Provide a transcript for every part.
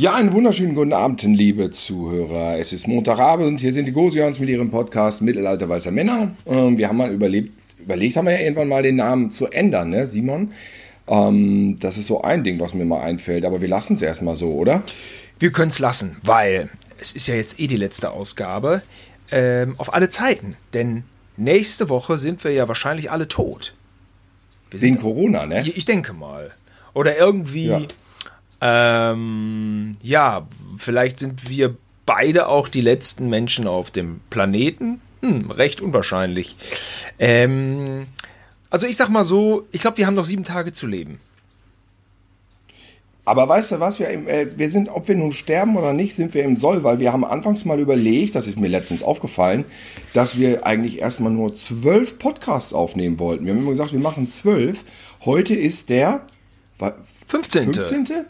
Ja, einen wunderschönen guten Abend, liebe Zuhörer. Es ist Montagabend, hier sind die Gosians mit ihrem Podcast Mittelalter weißer Männer. Ähm, wir haben mal überlebt, überlegt, haben wir ja irgendwann mal den Namen zu ändern, ne, Simon? Ähm, das ist so ein Ding, was mir mal einfällt, aber wir lassen es erstmal so, oder? Wir können es lassen, weil es ist ja jetzt eh die letzte Ausgabe ähm, auf alle Zeiten. Denn nächste Woche sind wir ja wahrscheinlich alle tot. Wir Wegen Corona, ne? Ich, ich denke mal. Oder irgendwie. Ja ähm, ja, vielleicht sind wir beide auch die letzten Menschen auf dem Planeten. Hm, recht unwahrscheinlich. Ähm, also ich sag mal so, ich glaube, wir haben noch sieben Tage zu leben. Aber weißt du was, wir, äh, wir sind, ob wir nun sterben oder nicht, sind wir im Soll, weil wir haben anfangs mal überlegt, das ist mir letztens aufgefallen, dass wir eigentlich erstmal nur zwölf Podcasts aufnehmen wollten. Wir haben immer gesagt, wir machen zwölf. Heute ist der 15. 15.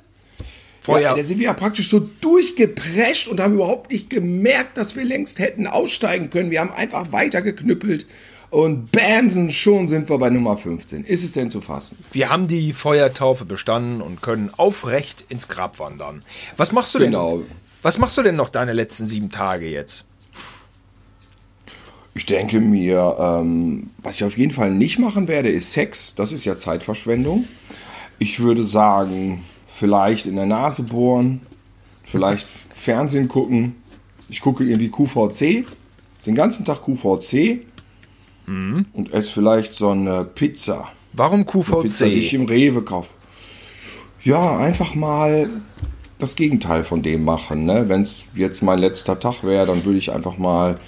Vorher. Ja, da sind wir ja praktisch so durchgeprescht und haben überhaupt nicht gemerkt, dass wir längst hätten aussteigen können. Wir haben einfach weitergeknüppelt und bamsen, schon sind wir bei Nummer 15. Ist es denn zu fassen? Wir haben die Feuertaufe bestanden und können aufrecht ins Grab wandern. Was machst du genau. denn? Was machst du denn noch deine letzten sieben Tage jetzt? Ich denke mir, ähm, was ich auf jeden Fall nicht machen werde, ist Sex. Das ist ja Zeitverschwendung. Ich würde sagen, vielleicht in der Nase bohren, vielleicht Fernsehen gucken. Ich gucke irgendwie QVC, den ganzen Tag QVC mhm. und esse vielleicht so eine Pizza. Warum QVC? Eine Pizza, die ich im Rewe kaufe. Ja, einfach mal das Gegenteil von dem machen. Ne? Wenn es jetzt mein letzter Tag wäre, dann würde ich einfach mal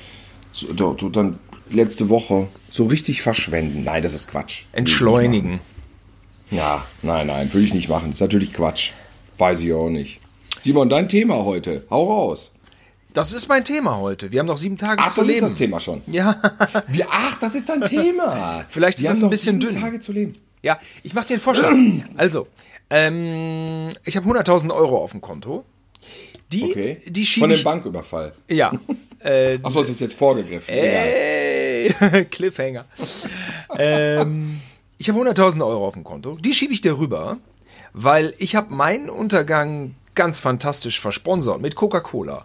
so, dann letzte Woche so richtig verschwenden. Nein, das ist Quatsch. Entschleunigen. Ja, nein, nein, würde ich nicht machen. Das ist natürlich Quatsch. Weiß ich auch nicht. Simon, dein Thema heute. Hau raus. Das ist mein Thema heute. Wir haben noch sieben Tage ach, zu leben. Ach, das ist das Thema schon. Ja. Wir, ach, das ist dein Thema. Vielleicht ist Wir das ein bisschen dünn. Tage zu leben. Ja, ich mache dir einen Vorschlag. also, ähm, ich habe 100.000 Euro auf dem Konto. Die, okay. die Von dem Banküberfall. Ja. Äh, Achso, es ist jetzt vorgegriffen. Ey, Cliffhanger. ähm, ich habe 100.000 Euro auf dem Konto, die schiebe ich dir rüber, weil ich habe meinen Untergang ganz fantastisch versponsert mit Coca-Cola.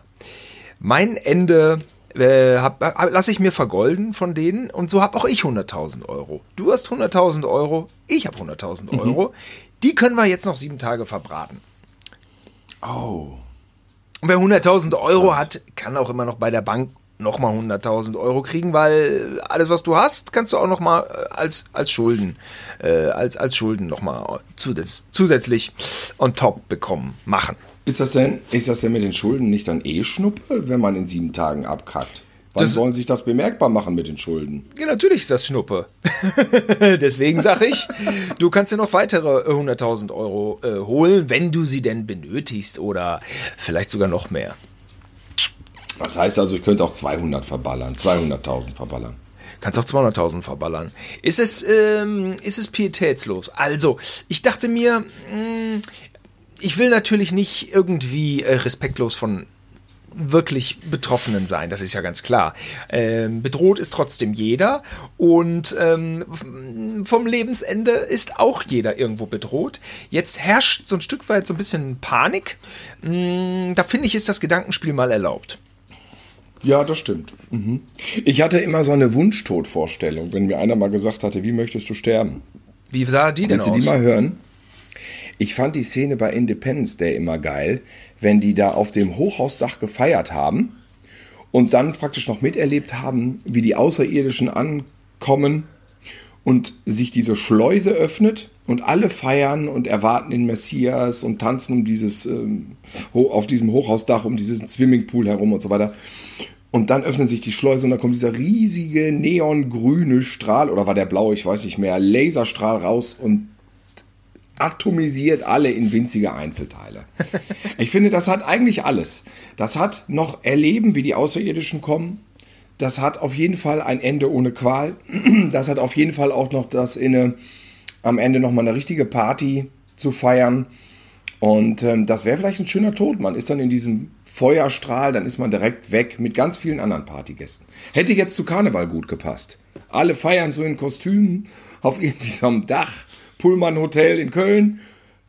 Mein Ende äh, lasse ich mir vergolden von denen und so habe auch ich 100.000 Euro. Du hast 100.000 Euro, ich habe 100.000 mhm. Euro. Die können wir jetzt noch sieben Tage verbraten. Oh. Und wer 100.000 Euro hat, kann auch immer noch bei der Bank nochmal 100.000 Euro kriegen, weil alles, was du hast, kannst du auch nochmal äh, als, als Schulden, äh, als, als Schulden nochmal zusätzlich, zusätzlich on top bekommen, machen. Ist das denn, ist das denn mit den Schulden nicht dann eh Schnuppe, wenn man in sieben Tagen abkackt? Wann das, sollen sich das bemerkbar machen mit den Schulden? Ja, natürlich ist das Schnuppe. Deswegen sage ich, du kannst dir noch weitere 100.000 Euro äh, holen, wenn du sie denn benötigst oder vielleicht sogar noch mehr. Das heißt also, ich könnte auch 200 verballern, 200.000 verballern. Kannst auch 200.000 verballern. Ist es, ähm, ist es pietätslos? Also, ich dachte mir, mh, hm, ich will natürlich nicht irgendwie äh, respektlos von wirklich Betroffenen sein, das ist ja ganz klar. Ähm, bedroht ist trotzdem jeder und ähm, vom Lebensende ist auch jeder irgendwo bedroht. Jetzt herrscht so ein Stück weit so ein bisschen Panik. Mm, da finde ich, ist das Gedankenspiel mal erlaubt. Ja, das stimmt. Mhm. Ich hatte immer so eine Wunschtodvorstellung, wenn mir einer mal gesagt hatte, wie möchtest du sterben? Wie sah die denn aus? Wenn Sie die mal hören. Ich fand die Szene bei Independence Day immer geil, wenn die da auf dem Hochhausdach gefeiert haben und dann praktisch noch miterlebt haben, wie die Außerirdischen ankommen und sich diese Schleuse öffnet und alle feiern und erwarten den Messias und tanzen um dieses ähm, auf diesem Hochhausdach um dieses Swimmingpool herum und so weiter. Und dann öffnen sich die Schleuse und dann kommt dieser riesige neongrüne Strahl, oder war der blau, ich weiß nicht mehr, Laserstrahl raus und atomisiert alle in winzige Einzelteile. Ich finde, das hat eigentlich alles. Das hat noch Erleben, wie die Außerirdischen kommen. Das hat auf jeden Fall ein Ende ohne Qual. Das hat auf jeden Fall auch noch das inne, am Ende nochmal eine richtige Party zu feiern. Und ähm, das wäre vielleicht ein schöner Tod. Man ist dann in diesem Feuerstrahl, dann ist man direkt weg mit ganz vielen anderen Partygästen. Hätte jetzt zu Karneval gut gepasst. Alle feiern so in Kostümen auf irgendwie so einem Dach, Pullman Hotel in Köln.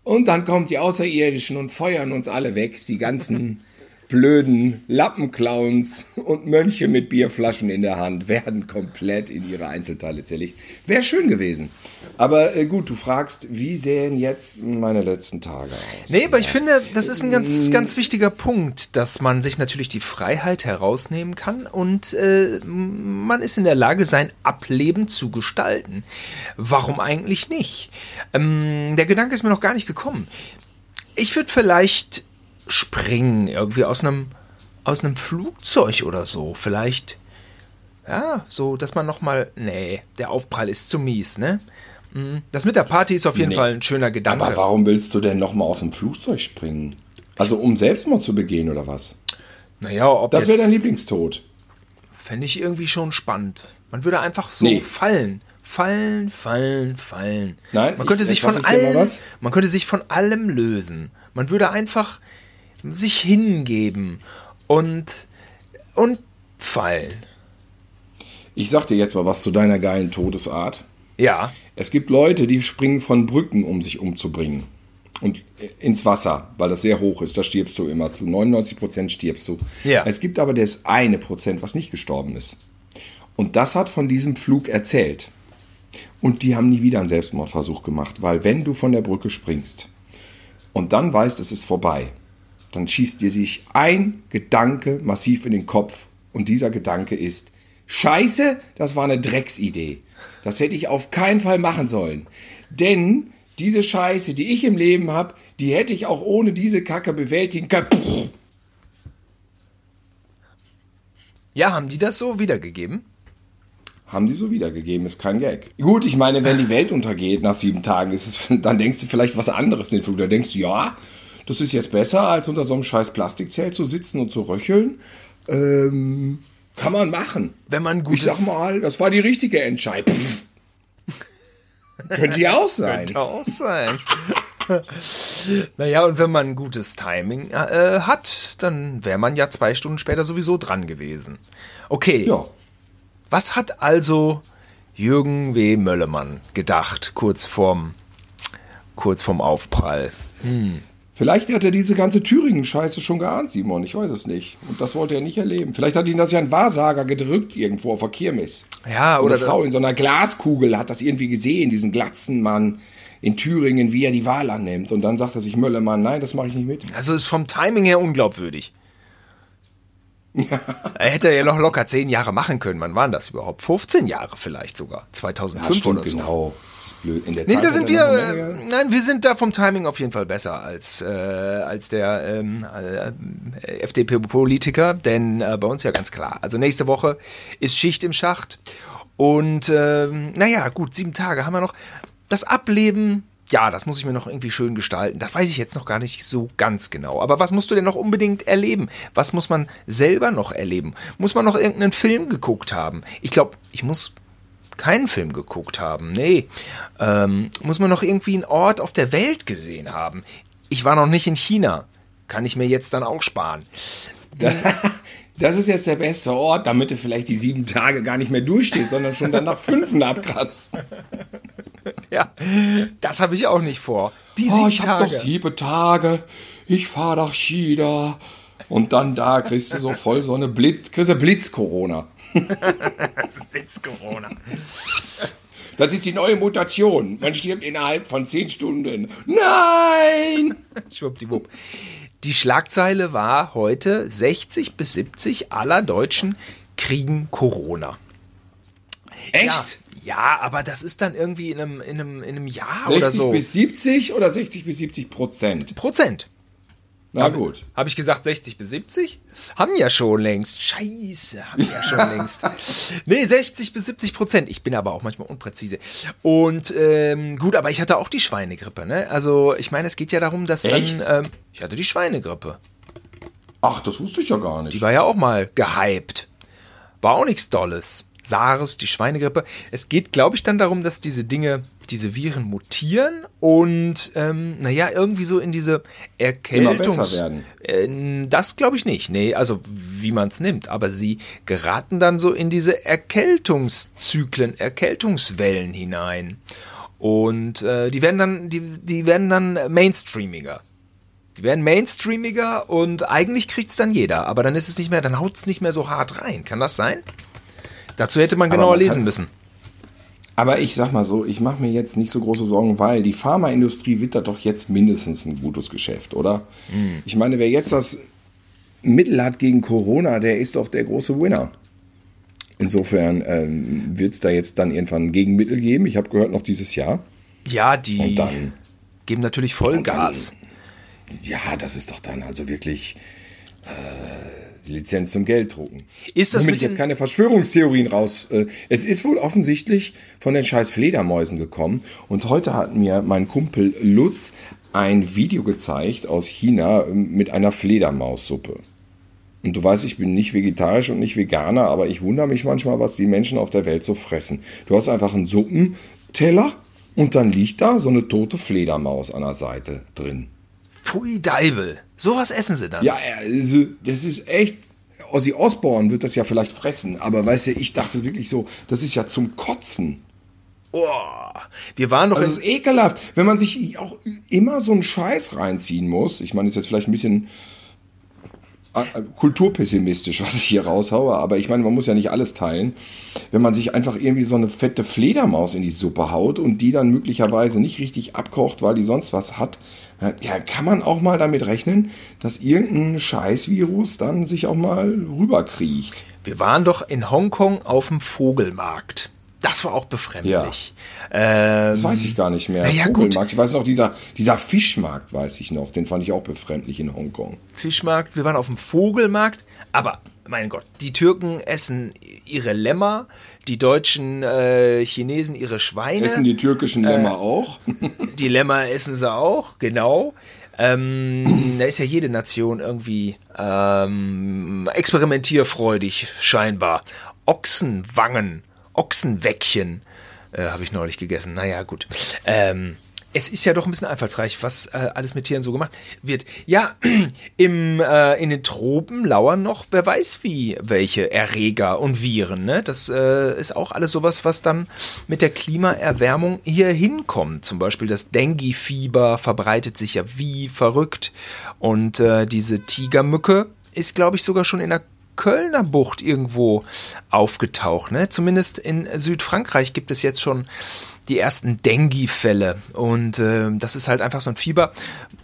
Und dann kommen die Außerirdischen und feuern uns alle weg, die ganzen blöden Lappenclowns und Mönche mit Bierflaschen in der Hand werden komplett in ihre Einzelteile zerlegt. Wäre schön gewesen. Aber äh, gut, du fragst, wie sehen jetzt meine letzten Tage aus? Nee, aber ich finde, das ist ein ganz, ganz wichtiger Punkt, dass man sich natürlich die Freiheit herausnehmen kann und äh, man ist in der Lage, sein Ableben zu gestalten. Warum eigentlich nicht? Ähm, der Gedanke ist mir noch gar nicht gekommen. Ich würde vielleicht springen, irgendwie aus einem aus einem Flugzeug oder so, vielleicht. Ja, so, dass man noch mal, nee, der Aufprall ist zu mies, ne? Hm, das mit der Party ist auf jeden nee. Fall ein schöner Gedanke. Aber warum willst du denn noch mal aus dem Flugzeug springen? Also um Selbstmord zu begehen oder was? Naja, ob Das wäre dein Lieblingstod. Fände ich irgendwie schon spannend. Man würde einfach so nee. fallen. Fallen, fallen, fallen. Nein, man könnte sich von allem, man könnte sich von allem lösen. Man würde einfach sich hingeben und, und fallen. Ich sag dir jetzt mal was zu deiner geilen Todesart. Ja. Es gibt Leute, die springen von Brücken, um sich umzubringen. Und ins Wasser, weil das sehr hoch ist, da stirbst du immer. Zu 99 Prozent stirbst du. Ja. Es gibt aber das eine Prozent, was nicht gestorben ist. Und das hat von diesem Flug erzählt. Und die haben nie wieder einen Selbstmordversuch gemacht, weil wenn du von der Brücke springst und dann weißt, es ist vorbei, dann schießt dir sich ein Gedanke massiv in den Kopf. Und dieser Gedanke ist, scheiße, das war eine Drecksidee. Das hätte ich auf keinen Fall machen sollen. Denn diese Scheiße, die ich im Leben habe, die hätte ich auch ohne diese Kacke bewältigen können. Ja, haben die das so wiedergegeben? Haben die so wiedergegeben, ist kein Gag. Gut, ich meine, wenn die Welt untergeht nach sieben Tagen, ist es, dann denkst du vielleicht was anderes in den Flug. Da denkst du, ja, das ist jetzt besser, als unter so einem scheiß Plastikzelt zu sitzen und zu röcheln. Ähm, kann man machen. Wenn man gut Ich sag mal, das war die richtige Entscheidung. Könnte ja auch sein. Könnte auch sein. naja, und wenn man gutes Timing äh, hat, dann wäre man ja zwei Stunden später sowieso dran gewesen. Okay. Ja. Was hat also Jürgen W. Möllemann gedacht, kurz vorm, kurz vorm Aufprall? Hm. Vielleicht hat er diese ganze Thüringen-Scheiße schon geahnt, Simon. Ich weiß es nicht. Und das wollte er nicht erleben. Vielleicht hat ihn das ja ein Wahrsager gedrückt irgendwo auf der Kirmes. Ja, so oder. Eine Frau in so einer Glaskugel hat das irgendwie gesehen, diesen Glatzen in Thüringen, wie er die Wahl annimmt. Und dann sagt er sich, Möllermann, nein, das mache ich nicht mit. Also ist vom Timing her unglaubwürdig. er hätte ja noch locker zehn Jahre machen können. Wann waren das überhaupt? 15 Jahre vielleicht sogar. 2005 ja, stimmt, oder so. Genau. Das ist blöd. In der nee, Zeit da sind wir. Äh, nein, wir sind da vom Timing auf jeden Fall besser als, äh, als der ähm, äh, FDP-Politiker. Denn äh, bei uns ja ganz klar. Also nächste Woche ist Schicht im Schacht. Und ähm, naja, gut, sieben Tage haben wir noch. Das Ableben ja, das muss ich mir noch irgendwie schön gestalten. Das weiß ich jetzt noch gar nicht so ganz genau. Aber was musst du denn noch unbedingt erleben? Was muss man selber noch erleben? Muss man noch irgendeinen Film geguckt haben? Ich glaube, ich muss keinen Film geguckt haben. Nee. Ähm, muss man noch irgendwie einen Ort auf der Welt gesehen haben? Ich war noch nicht in China. Kann ich mir jetzt dann auch sparen. Das ist jetzt der beste Ort, damit du vielleicht die sieben Tage gar nicht mehr durchstehst, sondern schon dann nach fünf abkratzt. Ja, das habe ich auch nicht vor. Die sieben oh, ich habe noch sieben Tage. Ich fahre nach China. Und dann da kriegst du so voll so eine Blitz, kriegst du Blitz-Corona. Blitz-Corona. Das ist die neue Mutation. Man stirbt innerhalb von zehn Stunden. Nein! Schwuppdiwupp. Die Schlagzeile war heute, 60 bis 70 aller Deutschen kriegen Corona. Echt? Ja, aber das ist dann irgendwie in einem, in einem, in einem Jahr 60 oder so. 60 bis 70 oder 60 bis 70 Prozent? Prozent. Na gut. Habe ich gesagt 60 bis 70? Haben ja schon längst. Scheiße, haben ja schon längst. Nee, 60 bis 70 Prozent. Ich bin aber auch manchmal unpräzise. Und ähm, gut, aber ich hatte auch die Schweinegrippe. Ne? Also ich meine, es geht ja darum, dass Echt? dann... Ähm, ich hatte die Schweinegrippe. Ach, das wusste ich ja gar nicht. Die war ja auch mal gehypt. War auch nichts Dolles. SARS, die Schweinegrippe. Es geht, glaube ich, dann darum, dass diese Dinge, diese Viren mutieren und, ähm, naja, irgendwie so in diese Erkältungs... Immer besser werden. Äh, das glaube ich nicht. Nee, also wie man es nimmt. Aber sie geraten dann so in diese Erkältungszyklen, Erkältungswellen hinein. Und äh, die werden dann, die, die werden dann mainstreamiger. Die werden mainstreamiger und eigentlich kriegt's dann jeder, aber dann ist es nicht mehr, dann haut's nicht mehr so hart rein. Kann das sein? Dazu hätte man genauer man lesen müssen. Aber ich sag mal so, ich mache mir jetzt nicht so große Sorgen, weil die Pharmaindustrie wittert doch jetzt mindestens ein gutes Geschäft, oder? Ich meine, wer jetzt das Mittel hat gegen Corona, der ist doch der große Winner. Insofern ähm, wird es da jetzt dann irgendwann ein Gegenmittel geben. Ich habe gehört, noch dieses Jahr. Ja, die dann, geben natürlich Vollgas. ja, das ist doch dann also wirklich äh, Lizenz zum Gelddrucken. Ist das Womit mit ich jetzt keine Verschwörungstheorien raus. Äh, es ist wohl offensichtlich von den scheiß Fledermäusen gekommen. Und heute hat mir mein Kumpel Lutz ein Video gezeigt aus China ähm, mit einer Fledermaussuppe. Und du weißt, ich bin nicht vegetarisch und nicht Veganer, aber ich wundere mich manchmal, was die Menschen auf der Welt so fressen. Du hast einfach einen Suppenteller und dann liegt da so eine tote Fledermaus an der Seite drin. Pfui Deibel. Sowas essen sie dann. Ja, also, das ist echt. Ozzy Osbourne wird das ja vielleicht fressen, aber weißt du, ich dachte wirklich so, das ist ja zum Kotzen. Oh, wir waren doch Das ist ekelhaft, wenn man sich auch immer so einen Scheiß reinziehen muss. Ich meine, ist jetzt vielleicht ein bisschen kulturpessimistisch, was ich hier raushaue, aber ich meine, man muss ja nicht alles teilen. Wenn man sich einfach irgendwie so eine fette Fledermaus in die Suppe haut und die dann möglicherweise nicht richtig abkocht, weil die sonst was hat, ja, kann man auch mal damit rechnen, dass irgendein Scheißvirus dann sich auch mal rüberkriecht. wir waren doch in Hongkong auf dem Vogelmarkt. Das war auch befremdlich. Ähm, Das weiß ich gar nicht mehr. Ja, gut. Vogelmarkt. Ich weiß noch, dieser, dieser Fischmarkt weiß ich noch. Den fand ich auch befremdlich in Hongkong. Fischmarkt, wir waren auf dem Vogelmarkt, aber mein Gott, die Türken essen ihre Lämmer, die deutschen äh, Chinesen ihre Schweine, Essen die türkischen Lämmer auch? die Lämmer essen sie auch, genau. Ähm, da ist ja jede Nation irgendwie ähm, experimentierfreudig, scheinbar. Ochsenwangen, Ochsenweckchen äh, habe ich neulich gegessen. Naja, gut. Ähm, es ist ja doch ein bisschen einfallsreich, was äh, alles mit Tieren so gemacht wird. Ja, im, äh, in den Tropen lauern noch, wer weiß wie, welche Erreger und Viren. Ne? Das äh, ist auch alles sowas, was dann mit der Klimaerwärmung hier hinkommt. Zum Beispiel das Dengue-Fieber verbreitet sich ja wie verrückt. Und äh, diese Tigermücke ist, glaube ich, sogar schon in der Kölner Bucht irgendwo aufgetaucht. Ne? Zumindest in Südfrankreich gibt es jetzt schon die ersten Dengue-Fälle. Und äh, das ist halt einfach so ein Fieber.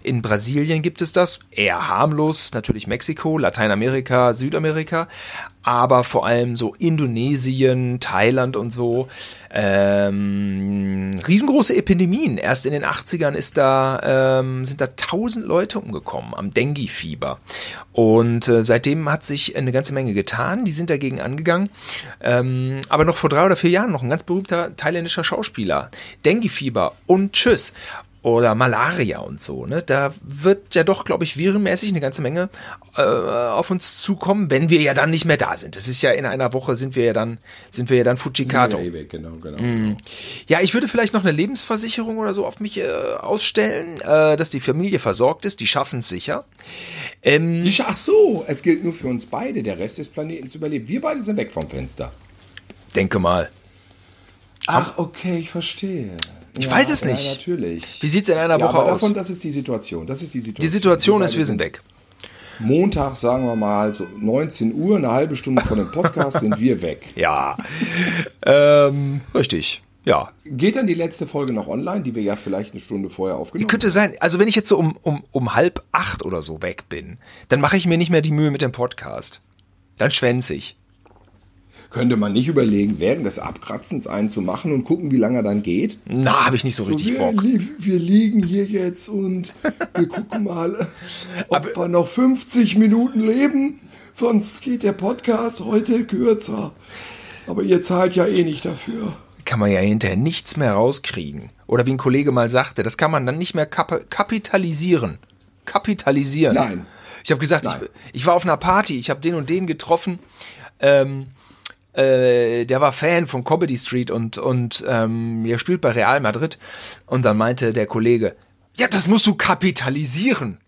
In Brasilien gibt es das, eher harmlos, natürlich Mexiko, Lateinamerika, Südamerika, aber vor allem so Indonesien, Thailand und so. Ähm, riesengroße Epidemien. Erst in den 80ern ist da, ähm, sind da tausend Leute umgekommen am Dengue-Fieber. Und äh, seitdem hat sich eine ganze Menge getan. Die sind dagegen angegangen. Ähm, aber noch vor drei oder vier Jahren noch ein ganz berühmter thailändischer Schauspieler. Dengue-Fieber und Tschüss oder Malaria und so. Ne? Da wird ja doch, glaube ich, virenmäßig eine ganze Menge äh, auf uns zukommen, wenn wir ja dann nicht mehr da sind. Das ist ja in einer Woche sind wir ja dann sind wir ja dann Fujikato. Ja, weg, genau, genau. Ja, ich würde vielleicht noch eine Lebensversicherung oder so auf mich äh, ausstellen, äh, dass die Familie versorgt ist. Die schaffen es sicher. Ähm, Die Ach so, es gilt nur für uns beide. Der Rest des Planeten zu überleben. Wir beide sind weg vom Fenster. denke mal. Ach, okay, ich verstehe. Ich weiß es nicht. Ja, natürlich. Wie sieht's in einer ja, Woche aber aus? davon, das ist die Situation. Das ist die Situation. Die Situation Wir ist, wir sind weg. Montag, sagen wir mal, so 19 Uhr, eine halbe Stunde vor dem Podcast sind wir weg. Ja. ähm, richtig. Ja. Geht dann die letzte Folge noch online, die wir ja vielleicht eine Stunde vorher aufgenommen Könnte sein, also wenn ich jetzt so um, um, um halb acht oder so weg bin, dann mache ich mir nicht mehr die Mühe mit dem Podcast. Dann schwänze ich. Könnte man nicht überlegen, während des Abkratzens einen zu machen und gucken, wie lange er dann geht? Na, habe ich nicht so richtig wir, Bock. wir liegen hier jetzt und wir gucken mal, ob wir noch 50 Minuten leben. Sonst geht der Podcast heute kürzer. Aber ihr zahlt ja eh nicht dafür. Kann man ja hinterher nichts mehr rauskriegen. Oder wie ein Kollege mal sagte, das kann man dann nicht mehr kap kapitalisieren. Kapitalisieren. Nein. Ich habe gesagt, ich, ich war auf einer Party, ich habe den und den getroffen. Ähm, äh, der war Fan von Comedy Street und, und ähm, er spielt bei Real Madrid. Und dann meinte der Kollege, ja, das musst du kapitalisieren.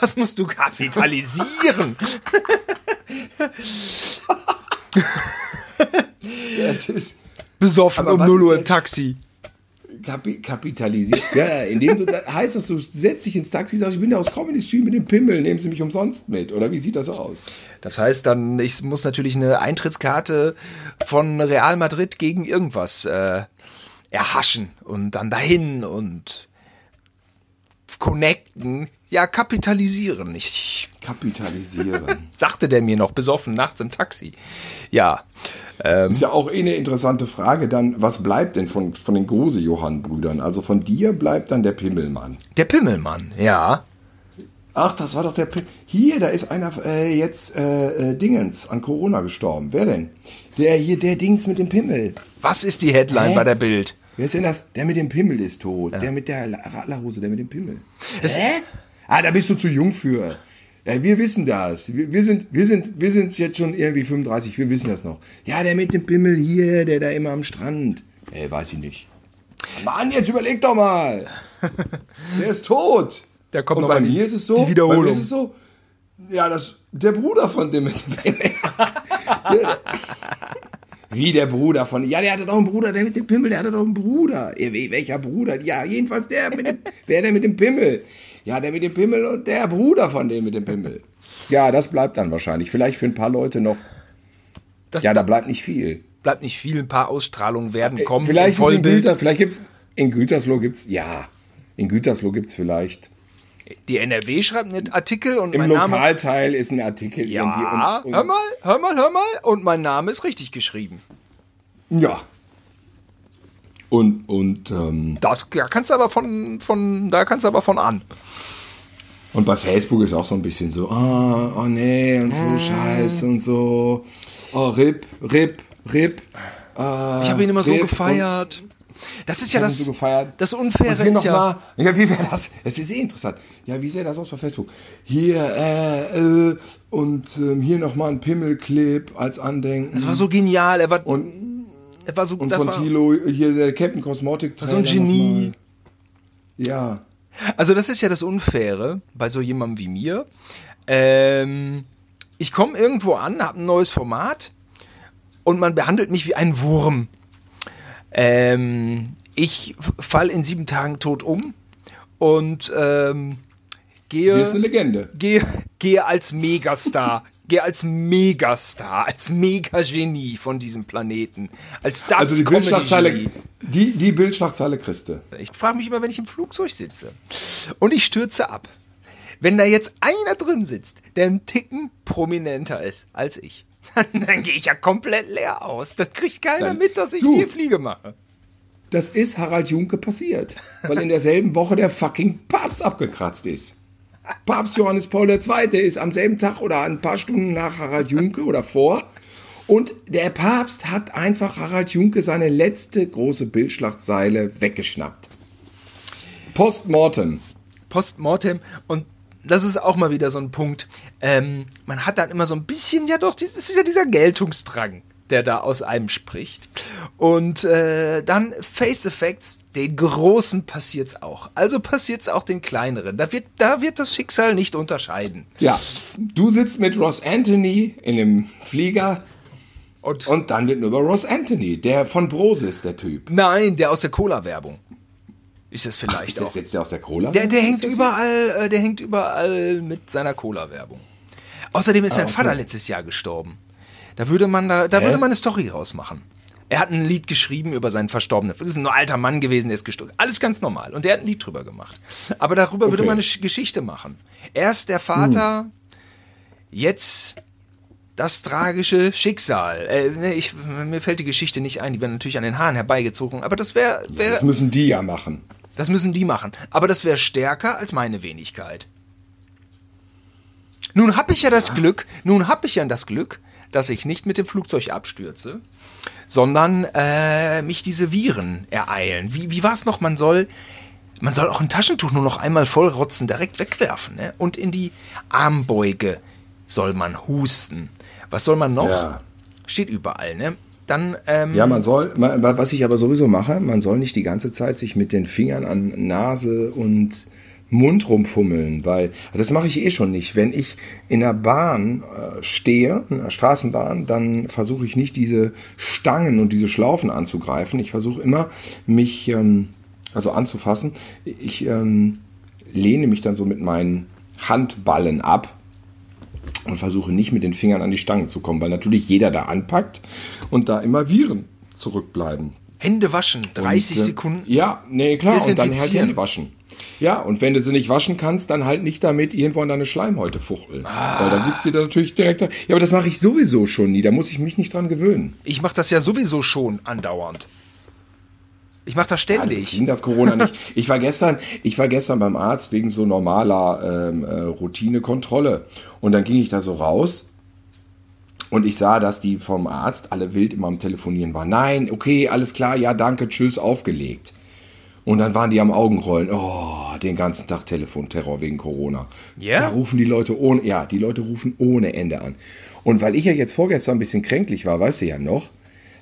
Das musst du kapitalisieren. Es ist, Besoffen um was 0 ist Uhr im Taxi. Kapi kapitalisieren. Ja, indem du, da heißt das, du setzt dich ins Taxi, sagst, ich bin ja aus Comedy Stream mit dem Pimmel, nehmen Sie mich umsonst mit. Oder wie sieht das aus? Das heißt dann, ich muss natürlich eine Eintrittskarte von Real Madrid gegen irgendwas äh, erhaschen und dann dahin und connecten. Ja, kapitalisieren. Ich Kapitalisieren. sagte der mir noch besoffen nachts im Taxi. Ja. Ähm, Ist ja auch eh eine interessante Frage dann, was bleibt denn von, von den Grose-Johann-Brüdern? Also von dir bleibt dann der Pimmelmann. der Pimmelmann, ja. Ach, das war doch der Pimmel. Hier, da ist einer äh, jetzt äh, äh, Dingens an Corona gestorben. Wer denn? Der hier, der Dings mit dem Pimmel. Was ist die Headline Hä? bei der Bild? Wer ist denn das? Der mit dem Pimmel ist tot. Der mit der Radlerhose, der mit dem Pimmel. Das- Hä? Ah, da bist du zu jung für. Ja, wir wissen das. Wir, wir, sind, wir, sind, wir sind jetzt schon irgendwie 35, wir wissen das noch. Ja, der mit dem Pimmel hier, der da immer am Strand. Ey, weiß ich nicht. Mann, jetzt überleg doch mal. Der ist tot. Da kommt Und noch bei mal die- mir ist es so. die Wiederholung. Bei mir ist es so. Ja, das, der Bruder von dem mit dem Pimmel. Wie der Bruder von. Ja, der hatte doch einen Bruder, der mit dem Pimmel, der hatte doch einen Bruder. Welcher Bruder? Ja, jedenfalls der mit dem. Wer der mit dem Pimmel? Ja, der mit dem Pimmel und der Bruder von dem mit dem Pimmel. Ja, das bleibt dann wahrscheinlich. Vielleicht für ein paar Leute noch. Das Ja, da bleibt nicht viel. bleibt nicht viel. Ein paar Ausstrahlungen werden kommen. Vielleicht im in Vollbild. Güter, vielleicht gibt's in Gütersloh gibt's ja. In Gütersloh gibt's vielleicht. Die NRW schreibt einen Artikel und Im mein Name. Lokalteil ist ein Artikel Ja, irgendwie. Und, und, hör mal, hör mal, hör mal. Und mein Name ist richtig geschrieben. Ja. Und, und, ähm, Das ja, kannst du aber von, von, da kannst du aber von an. und bei Facebook ist auch so ein bisschen so, oh, oh nee, und so scheiße und so. Oh, RIP, RIP, RIP. Äh, Ich habe ihn immer so gefeiert. Das ist ja das, so das Und Unfaire hier ist noch ja. mal, ja, wie wäre das? Es ist eh interessant. Ja, wie sähe das aus bei Facebook? Hier, äh, äh, und ähm, hier nochmal ein Pimmelclip als Andenken. Das war so genial. Er war, und, er war so, und das von war, Thilo, hier der Captain Cosmotic so ein Genie. Ja. Also das ist ja das Unfaire bei so jemandem wie mir. Ähm, ich komme irgendwo an, habe ein neues Format und man behandelt mich wie ein Wurm. Ähm, ich fall in sieben Tagen tot um und ähm, gehe, gehe, gehe als Megastar. Gehe als Megastar, als Megagenie von diesem Planeten. Als das Also die. Bildschlagzeile, die, die Bildschlagzeile kriegste. Ich frage mich immer, wenn ich im Flugzeug sitze und ich stürze ab. Wenn da jetzt einer drin sitzt, der einen Ticken prominenter ist als ich, dann gehe ich ja komplett leer aus. Dann kriegt keiner Dann- mit, dass ich Du. die Fliege mache. Das ist Harald Junke passiert, weil in derselben Woche der fucking Papst abgekratzt ist. Papst Johannes Paul II. ist am selben Tag oder ein paar Stunden nach Harald Junke oder vor. Und der Papst hat einfach Harald Junke seine letzte große Bildschlagzeile weggeschnappt. Postmortem. Postmortem und das ist auch mal wieder so ein Punkt. Ähm, man hat dann immer so ein bisschen, ja doch, das ist ja dieser Geltungsdrang, der da aus einem spricht. Und äh, dann Face Effects, den Großen passiert's auch. Also passiert's auch den Kleineren. Da wird, da wird das Schicksal nicht unterscheiden. Ja, du sitzt mit Ross Anthony in einem Flieger Und, und dann wird nur über Ross Anthony, der von Brose ist der Typ. nein, der aus der Cola-Werbung. Ist das vielleicht Ist das auch. jetzt der aus der Cola? Der, der Ist hängt das überall, äh, der hängt überall mit seiner Cola-Werbung. Außerdem ist sein Ah, okay. Vater letztes Jahr gestorben. Da würde man da, da würde man eine Story rausmachen. Er hat ein Lied geschrieben über seinen Verstorbenen. Das ist ein alter Mann gewesen, der ist gestorben. Alles ganz normal. Und der hat ein Lied drüber gemacht. Aber darüber würde Okay. man eine Sch- Geschichte machen. Erst der Vater, jetzt das tragische Schicksal. Äh, nee, ich, mir fällt die Geschichte nicht ein. Die wäre natürlich an den Haaren herbeigezogen. Aber das wäre, wär, Das müssen die ja machen. das müssen die machen. Aber das wäre stärker als meine Wenigkeit. Nun habe ich ja das Glück, nun habe ich ja das Glück, dass ich nicht mit dem Flugzeug abstürze, sondern äh, mich diese Viren ereilen. Wie, wie war es noch? Man soll, man soll auch ein Taschentuch nur noch einmal vollrotzen, direkt wegwerfen. Ne? Und in die Armbeuge soll man husten. Was soll man noch? Ja. Steht überall. Ne? Dann ähm, Ja, man soll, man, was ich aber sowieso mache, man soll nicht die ganze Zeit sich mit den Fingern an Nase und Mund rumfummeln, weil das mache ich eh schon nicht. Wenn ich in der Bahn äh, stehe, in der Straßenbahn, dann versuche ich nicht diese Stangen und diese Schlaufen anzugreifen. Ich versuche immer, mich ähm, also anzufassen. Ich ähm, lehne mich dann so mit meinen Handballen ab und versuche nicht mit den Fingern an die Stangen zu kommen, weil natürlich jeder da anpackt und da immer Viren zurückbleiben. Hände waschen, 30 und, äh, Sekunden. Ja, nee, klar, und dann halt. Hände waschen. Ja, und wenn du sie nicht waschen kannst, dann halt nicht damit irgendwo an deine Schleimhäute fuchteln. Ah. Weil dann geht's dir natürlich direkt. Ja, aber das mache ich sowieso schon nie. Da muss ich mich nicht dran gewöhnen. Ich mache das ja sowieso schon andauernd. Ich mache das Ja, ständig. kriegen das Corona nicht. Ich war gestern, ich war gestern beim Arzt wegen so normaler ähm, äh, Routinekontrolle. Und dann ging ich da so raus und ich sah, dass die vom Arzt alle wild immer am Telefonieren waren. Nein, okay, alles klar, ja, danke, tschüss, aufgelegt. Und dann waren die am Augenrollen. Oh, den ganzen Tag Telefonterror wegen Corona. Ja? Da rufen die Leute ohne, ja, die Leute rufen ohne Ende an. Und weil ich ja jetzt vorgestern ein bisschen kränklich war, weißt du ja noch,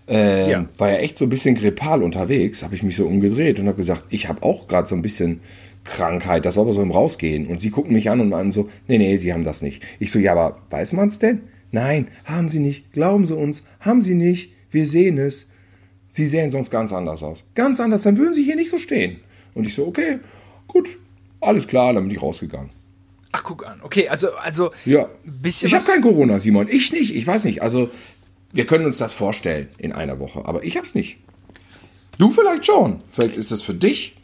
ähm, Ja. war ja echt so ein bisschen grippal unterwegs, habe ich mich so umgedreht und habe gesagt, ich habe auch gerade so ein bisschen Krankheit, das war aber so im Rausgehen. Und sie gucken mich an und meinen so, nee, nee, sie haben das nicht. Ich so, ja, aber weiß man's denn? Nein, haben sie nicht. Glauben sie uns, haben sie nicht. Wir sehen es. Sie sehen sonst ganz anders aus. Ganz anders, dann würden sie hier nicht so stehen. Und ich so, okay, gut, alles klar, dann bin ich rausgegangen. Ach, guck an. Okay, also, also Ja. bisschen ich habe kein Corona, Simon. Ich nicht, ich weiß nicht. Also, wir können uns das vorstellen in einer Woche, aber ich hab's nicht. Du vielleicht schon. Vielleicht ist das für dich.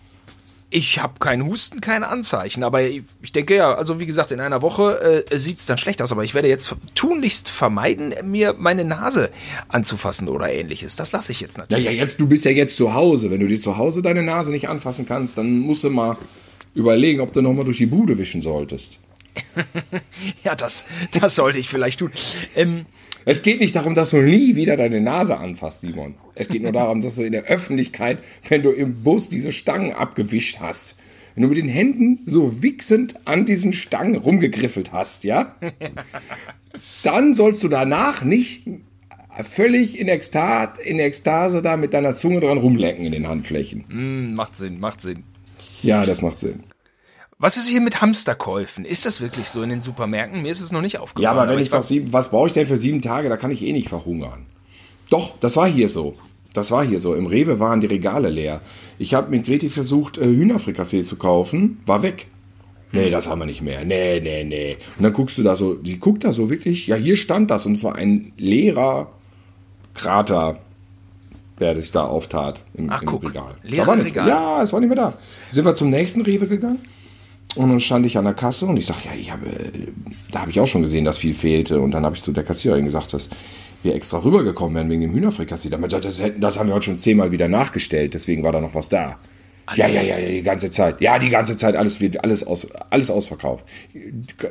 Ich habe keinen Husten, keine Anzeichen, aber ich denke ja, also wie gesagt, in einer Woche äh, sieht es dann schlecht aus, aber ich werde jetzt tunlichst vermeiden, mir meine Nase anzufassen oder ähnliches. Das lasse ich jetzt natürlich. ja, jetzt, du bist ja jetzt zu Hause. Wenn du dir zu Hause deine Nase nicht anfassen kannst, dann musst du mal überlegen, ob du nochmal durch die Bude wischen solltest. Ja, das, das sollte ich vielleicht tun. Ähm, Es geht nicht darum, dass du nie wieder deine Nase anfasst, Simon. Es geht nur darum, dass du in der Öffentlichkeit, wenn du im Bus diese Stangen abgewischt hast, wenn du mit den Händen so wichsend an diesen Stangen rumgegriffelt hast, ja? Dann sollst du danach nicht völlig in, Ekstat, in Ekstase da mit deiner Zunge dran rumlecken in den Handflächen. hm, macht Sinn, macht Sinn. Ja, das macht Sinn. Was ist hier mit Hamsterkäufen? Ist das wirklich so in den Supermärkten? Mir ist es noch nicht aufgefallen. Ja, aber wenn ich war- doch sieben, was brauche ich denn für sieben Tage? Da kann ich eh nicht verhungern. Doch, das war hier so. Das war hier so. Im Rewe waren die Regale leer. Ich habe mit Greti versucht, äh, Hühnerfrikassee zu kaufen. War weg. Nee, das haben wir nicht mehr. Nee, nee, nee. Und dann guckst du da so, die guckt da so wirklich, ja, hier stand das und zwar ein leerer Krater, der sich da auftat im, Ach, im guck. Regal. Leeres. Regal. Ja, es war nicht mehr da. Sind wir zum nächsten Rewe gegangen und dann stand ich an der Kasse und ich sag, ja, ich habe, da habe ich auch schon gesehen, dass viel fehlte. Und dann habe ich zu der Kassiererin gesagt, dass wir extra rübergekommen wären wegen dem Hühnerfrikassee. Damit sagt, das, das haben wir heute schon zehnmal wieder nachgestellt, deswegen war da noch was da. Ja, ja, ja, ja, die ganze Zeit. Ja, die ganze Zeit, alles wird alles aus, alles ausverkauft.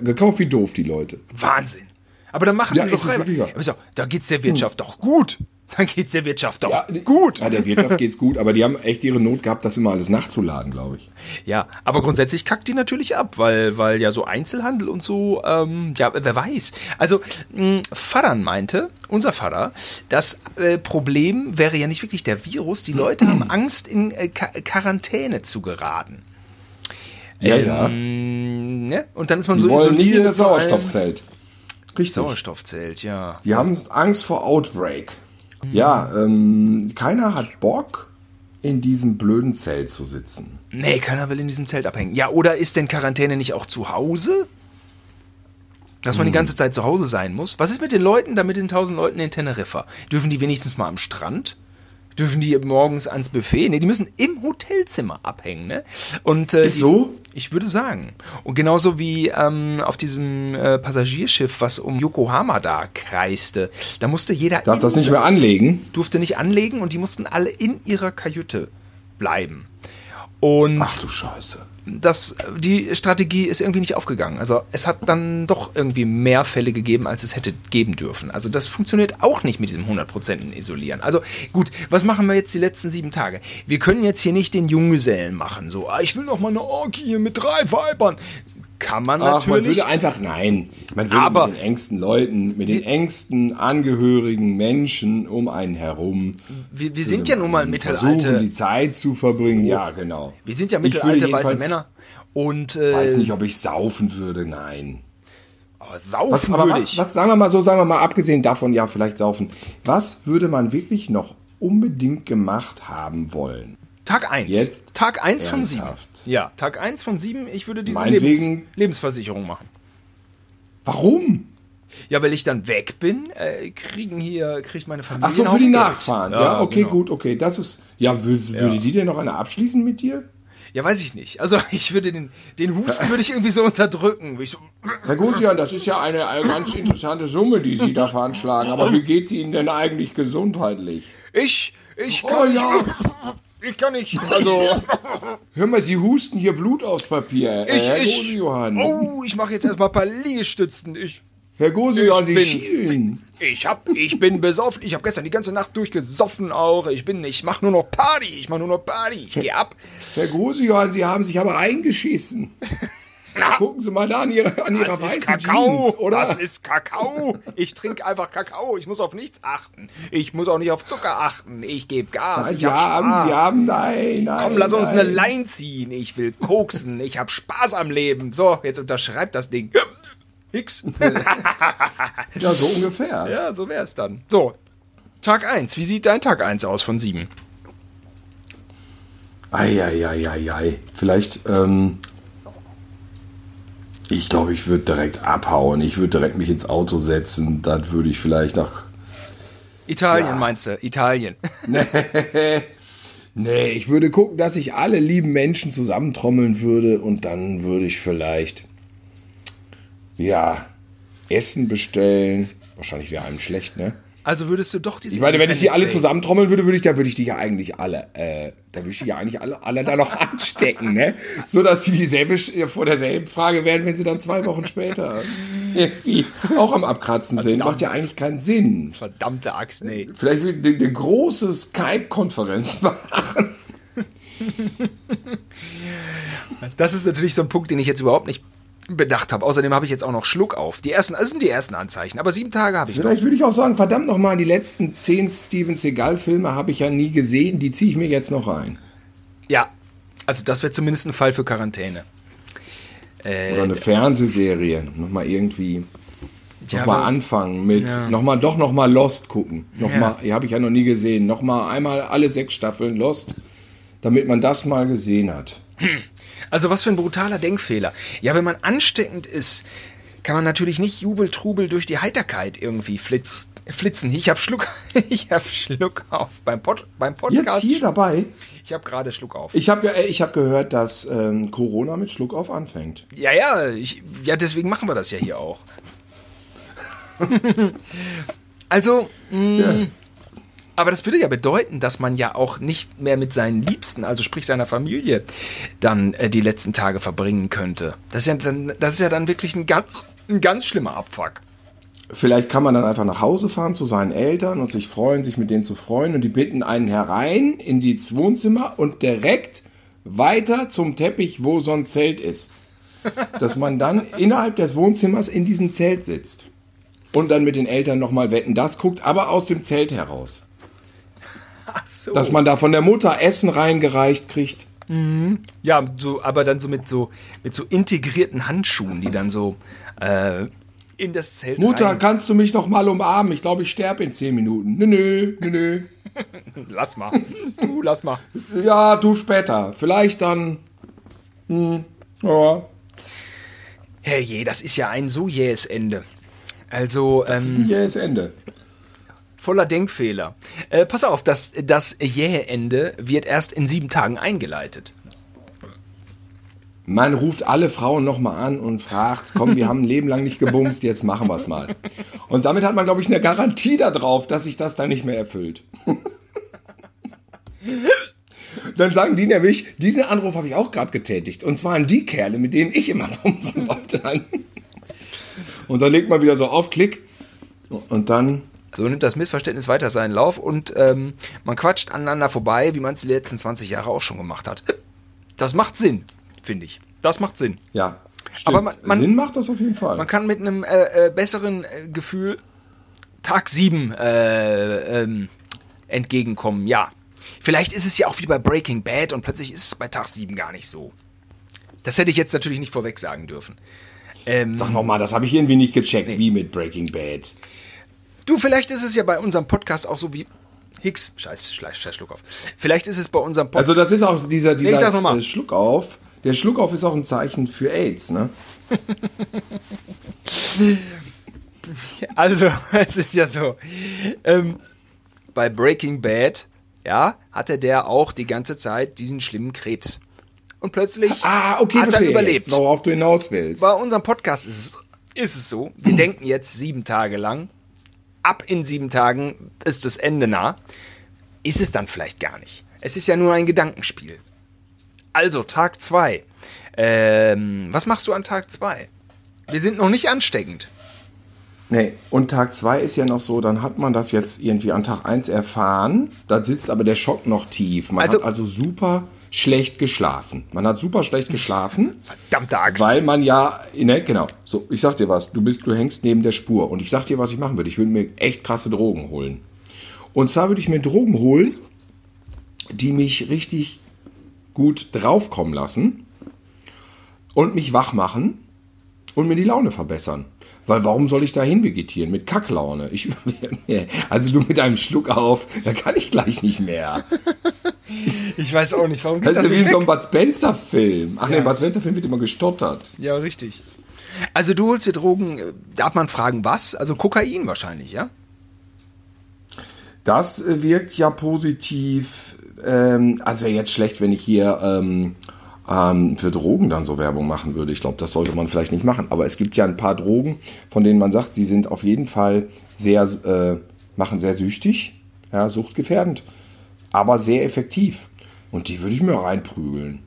Gekauft wie doof, die Leute. Wahnsinn. Aber dann machen Ja, die ist doch es. Aber so, Da geht's der Wirtschaft doch gut. Dann geht's der Wirtschaft doch Ja, gut. Ja, der Wirtschaft geht's gut, aber die haben echt ihre Not gehabt, das immer alles nachzuladen, glaube ich. Ja, aber grundsätzlich kackt die natürlich ab, weil, weil ja so Einzelhandel und so, ähm, ja, wer weiß. Also, mh, Vatern meinte, unser Vater, das äh, Problem wäre ja nicht wirklich der Virus, die Leute haben Angst, in äh, Quarantäne zu geraten. Ja, ja. Ähm, ne? Und dann ist man Die so wollen nicht in das Sauerstoffzelt. Richtig. Sauerstoffzelt, ja. Die haben Angst vor Outbreak. Ja, ähm, keiner hat Bock, in diesem blöden Zelt zu sitzen. Nee, keiner will in diesem Zelt abhängen. Ja, oder ist denn Quarantäne nicht auch zu Hause? Dass man die ganze Zeit zu Hause sein muss? Was ist mit den Leuten, da mit den tausend Leuten in Teneriffa? Dürfen die wenigstens mal am Strand? Dürfen die morgens ans Buffet? Nee, die müssen im Hotelzimmer abhängen, ne? Und, äh, Ist so? Ich würde sagen. Und genauso wie ähm, auf diesem äh, Passagierschiff, was um Yokohama da kreiste, da musste jeder Darf das nicht mehr anlegen? durfte nicht anlegen und die mussten alle in ihrer Kajüte bleiben. Und Ach du Scheiße. Das, die Strategie ist irgendwie nicht aufgegangen. Also es hat dann doch irgendwie mehr Fälle gegeben, als es hätte geben dürfen. Also das funktioniert auch nicht mit diesem 100% Isolieren. Also gut, was machen wir jetzt die letzten sieben Tage? Wir können jetzt hier nicht den Junggesellen machen. So, ah, ich will noch mal eine Orgie hier mit drei Weibern. Kann man Ach, man natürlich. würde einfach, nein, man würde Aber- mit den engsten Leuten, mit den engsten Angehörigen, Menschen um einen herum. wir, wir sind ja nun mal Versuchen, mittelalte. die Zeit zu verbringen. Ja, genau. Wir sind ja mittelalte weiße Männer. Und äh, weiß nicht, ob ich saufen würde, nein. aber saufen Was, aber würde was, ich. was, sagen wir mal so, sagen wir mal, abgesehen davon, ja, vielleicht saufen. Was würde man wirklich noch unbedingt gemacht haben wollen? Tag 1. Jetzt Tag 1 von 7. ernsthaft? Ja, Tag 1 von 7. Ich würde diese Lebens Lebensversicherung machen. Warum? Ja, weil ich dann weg bin, äh, kriegen hier, kriegt meine Familie Ach so, für die Geld. Nachfahren. Ja, okay, genau. gut, okay. Das ist. Ja, würdest, würde die denn noch eine abschließen mit dir? Ja, weiß ich nicht. Also ich würde den, den Husten würde ich irgendwie so unterdrücken. Ich so, Herr Gusian, das ist ja eine, eine ganz interessante Summe, die Sie da veranschlagen. Aber wie geht es Ihnen denn eigentlich gesundheitlich? ich, ich Oh kann ja. Ich kann nicht. Also, Hör mal, Sie husten hier Blut aufs Papier. Äh, ich, Herr ich. Gosejohann. Oh, ich mache jetzt erstmal ein paar Liegestützen. Ich, Herr Gosejohann, ich Sie bin- schielen. ich hab, ich bin besoffen. Ich habe gestern die ganze Nacht durchgesoffen auch. Ich bin, ich mache nur noch Party. Ich mache nur noch Party. Ich gehe ab. Herr Gosejohann, Sie haben sich aber eingeschissen. Gucken Sie mal da an Ihrer, an Ihrer Das ist weißen Kakao. Jeans, oder? Das ist Kakao. Ich trinke einfach Kakao. Ich muss auf nichts achten. Ich muss auch nicht auf Zucker achten. Ich gebe Gas. Nein, ich Sie hab haben, Spaß. Sie haben, nein, nein. Komm, lass uns nein. eine Line ziehen. Ich will koksen. Ich hab Spaß am Leben. So, jetzt unterschreibt das Ding. Hix. Ja, so ungefähr. ja, so wär's dann. So, Tag 1. Wie sieht dein Tag 1 aus von 7? Eieieiei. Vielleicht, ähm, ich glaube, ich würde direkt abhauen. Ich würde direkt mich ins Auto setzen. Dann würde ich vielleicht nach. Italien Ja. meinst du? Italien. Nee, ich würde gucken, dass ich alle lieben Menschen zusammentrommeln würde und dann würde ich vielleicht, ja, Essen bestellen. Wahrscheinlich wäre einem schlecht, ne? Also würdest du doch diese. Ich meine, wenn ich die alle zusammentrommeln würde, würde ich, da würde ich die ja eigentlich alle, äh, da würde ich die ja eigentlich alle, alle da noch anstecken, ne? So dass die dieselbe, äh, vor derselben Frage werden, wenn sie dann zwei Wochen später irgendwie auch am Abkratzen sind. Macht ja eigentlich keinen Sinn. Verdammte Axt, nee. Vielleicht will die, eine große Skype-Konferenz machen. Das ist natürlich so ein Punkt, den ich jetzt überhaupt nicht bedacht habe. Außerdem habe ich jetzt auch noch Schluck auf. Die ersten, das sind die ersten Anzeichen. Aber sieben Tage habe ich noch. Vielleicht würde ich auch sagen, verdammt nochmal, die letzten zehn Steven Seagal-Filme habe ich ja nie gesehen, die ziehe ich mir jetzt noch rein. Ja, also das wäre zumindest ein Fall für Quarantäne. Oder eine Fernsehserie, nochmal irgendwie. Ja, Nochmal anfangen mit, Ja. nochmal, doch nochmal Lost gucken. Nochmal, Ja. habe ich ja noch nie gesehen. Nochmal einmal alle sechs Staffeln Lost, damit man das mal gesehen hat. Also was für ein brutaler Denkfehler. Ja, wenn man ansteckend ist, kann man natürlich nicht Jubeltrubel durch die Heiterkeit irgendwie flitz, flitzen. Ich habe Schluck, ich habe Schluck auf beim, Pod, beim Jetzt Podcast. hier dabei. Ich habe gerade Schluck auf. Ich habe äh, ich habe gehört, dass ähm, Corona mit Schluck auf anfängt. Ja, ja, ich, ja, deswegen machen wir das ja hier auch. also, mh, Ja. Aber das würde ja bedeuten, dass man ja auch nicht mehr mit seinen Liebsten, also sprich seiner Familie, dann äh, die letzten Tage verbringen könnte. Das ist ja dann, das ist ja dann wirklich ein ganz, ein ganz schlimmer Abfuck. Vielleicht kann man dann einfach nach Hause fahren zu seinen Eltern und sich freuen, sich mit denen zu freuen. Und die bitten einen herein in die Wohnzimmer und direkt weiter zum Teppich, wo so ein Zelt ist. Dass man dann innerhalb des Wohnzimmers in diesem Zelt sitzt. Und dann mit den Eltern nochmal wetten, das guckt, aber aus dem Zelt heraus. So. Dass man da von der Mutter Essen reingereicht kriegt. ja, so, aber dann so mit so mit so integrierten Handschuhen, die dann so äh, in das Zelt Mutter, rein. kannst du mich noch mal umarmen? Ich glaube, ich sterbe in zehn Minuten. Nö, nö, nö, nö. Lass mal. Du, lass mal. Ja, du später. Vielleicht dann. Hm, ja. Herrje, das ist ja ein so jähes Ende. Also, Das ist ähm, ein jähes Ende. Voller Denkfehler. Äh, pass auf, das, das jähe Ende wird erst in sieben Tagen eingeleitet. Man ruft alle Frauen nochmal an und fragt, komm, wir haben ein Leben lang nicht gebumst, jetzt machen wir es mal. Und damit hat man, glaube ich, eine Garantie darauf, dass sich das dann nicht mehr erfüllt. Dann sagen die nämlich, diesen Anruf habe ich auch gerade getätigt. Und zwar an die Kerle, mit denen ich immer bumsen wollte. Und dann legt man wieder so auf, Klick. Und dann, So nimmt das Missverständnis weiter seinen Lauf und ähm, man quatscht aneinander vorbei, wie man es die letzten 20 Jahre auch schon gemacht hat. Das macht Sinn, finde ich. Das macht Sinn. ja. Stimmt. Aber man- man- Sinn macht das auf jeden Fall. Man kann mit einem äh, äh, besseren äh, Gefühl Tag 7 äh, ähm, entgegenkommen, ja. Vielleicht ist es ja auch wie bei Breaking Bad und plötzlich ist es bei Tag 7 gar nicht so. Das hätte ich jetzt natürlich nicht vorweg sagen dürfen. Ähm, Sag nochmal, das habe ich irgendwie nicht gecheckt, wie mit Breaking Bad. Du, vielleicht ist es ja bei unserem Podcast auch so wie Hicks, scheiß, scheiß, scheiß Schluck auf. Vielleicht ist es bei unserem Podcast. Also das ist auch dieser, dieser ich sag's noch mal. Schluck auf. Der Schluck auf ist auch ein Zeichen für AIDS, ne? also, es ist ja so. Ähm, bei Breaking Bad, ja, hatte der auch die ganze Zeit diesen schlimmen Krebs. Und plötzlich ah, okay, hat er überlebt. Jetzt, worauf du hinaus willst. Bei unserem Podcast ist es, ist es so, wir denken jetzt sieben Tage lang, ab in sieben Tagen ist das Ende nah. Ist es dann vielleicht gar nicht. Es ist ja nur ein Gedankenspiel. Also, Tag zwei. Ähm, was machst du an Tag zwei? Wir sind noch nicht ansteckend. Nee, und Tag 2 ist ja noch so, dann hat man das jetzt irgendwie an Tag 1 erfahren, da sitzt aber der Schock noch tief. Man also, hat also super schlecht geschlafen. Man hat super schlecht geschlafen. Verdammte Axt. Weil man ja, ne, genau, so, ich sag dir was, du bist, du hängst neben der Spur und ich sag dir, was ich machen würde. Ich würde mir echt krasse Drogen holen. Und zwar würde ich mir Drogen holen, die mich richtig gut draufkommen lassen und mich wach machen und mir die Laune verbessern. Weil warum soll ich da hinvegetieren? Mit Kacklaune. Ich, also du mit einem Schluck auf, da kann ich gleich nicht mehr. Ich weiß auch nicht, warum geht das ist ja wie in so einem Bud Spencer-Film. Ach ja. nee, Bud Spencer-Film wird immer gestottert. Ja, richtig. Also du holst dir Drogen, äh, darf man fragen, was? Also Kokain wahrscheinlich, ja? Das äh, wirkt ja positiv. Ähm, also wäre jetzt schlecht, wenn ich hier ähm, ähm, für Drogen dann so Werbung machen würde. Ich glaube, das sollte man vielleicht nicht machen. Aber es gibt ja ein paar Drogen, von denen man sagt, sie sind auf jeden Fall sehr, äh, machen sehr süchtig, ja, suchtgefährdend, aber sehr effektiv. Und die würde ich mir reinprügeln.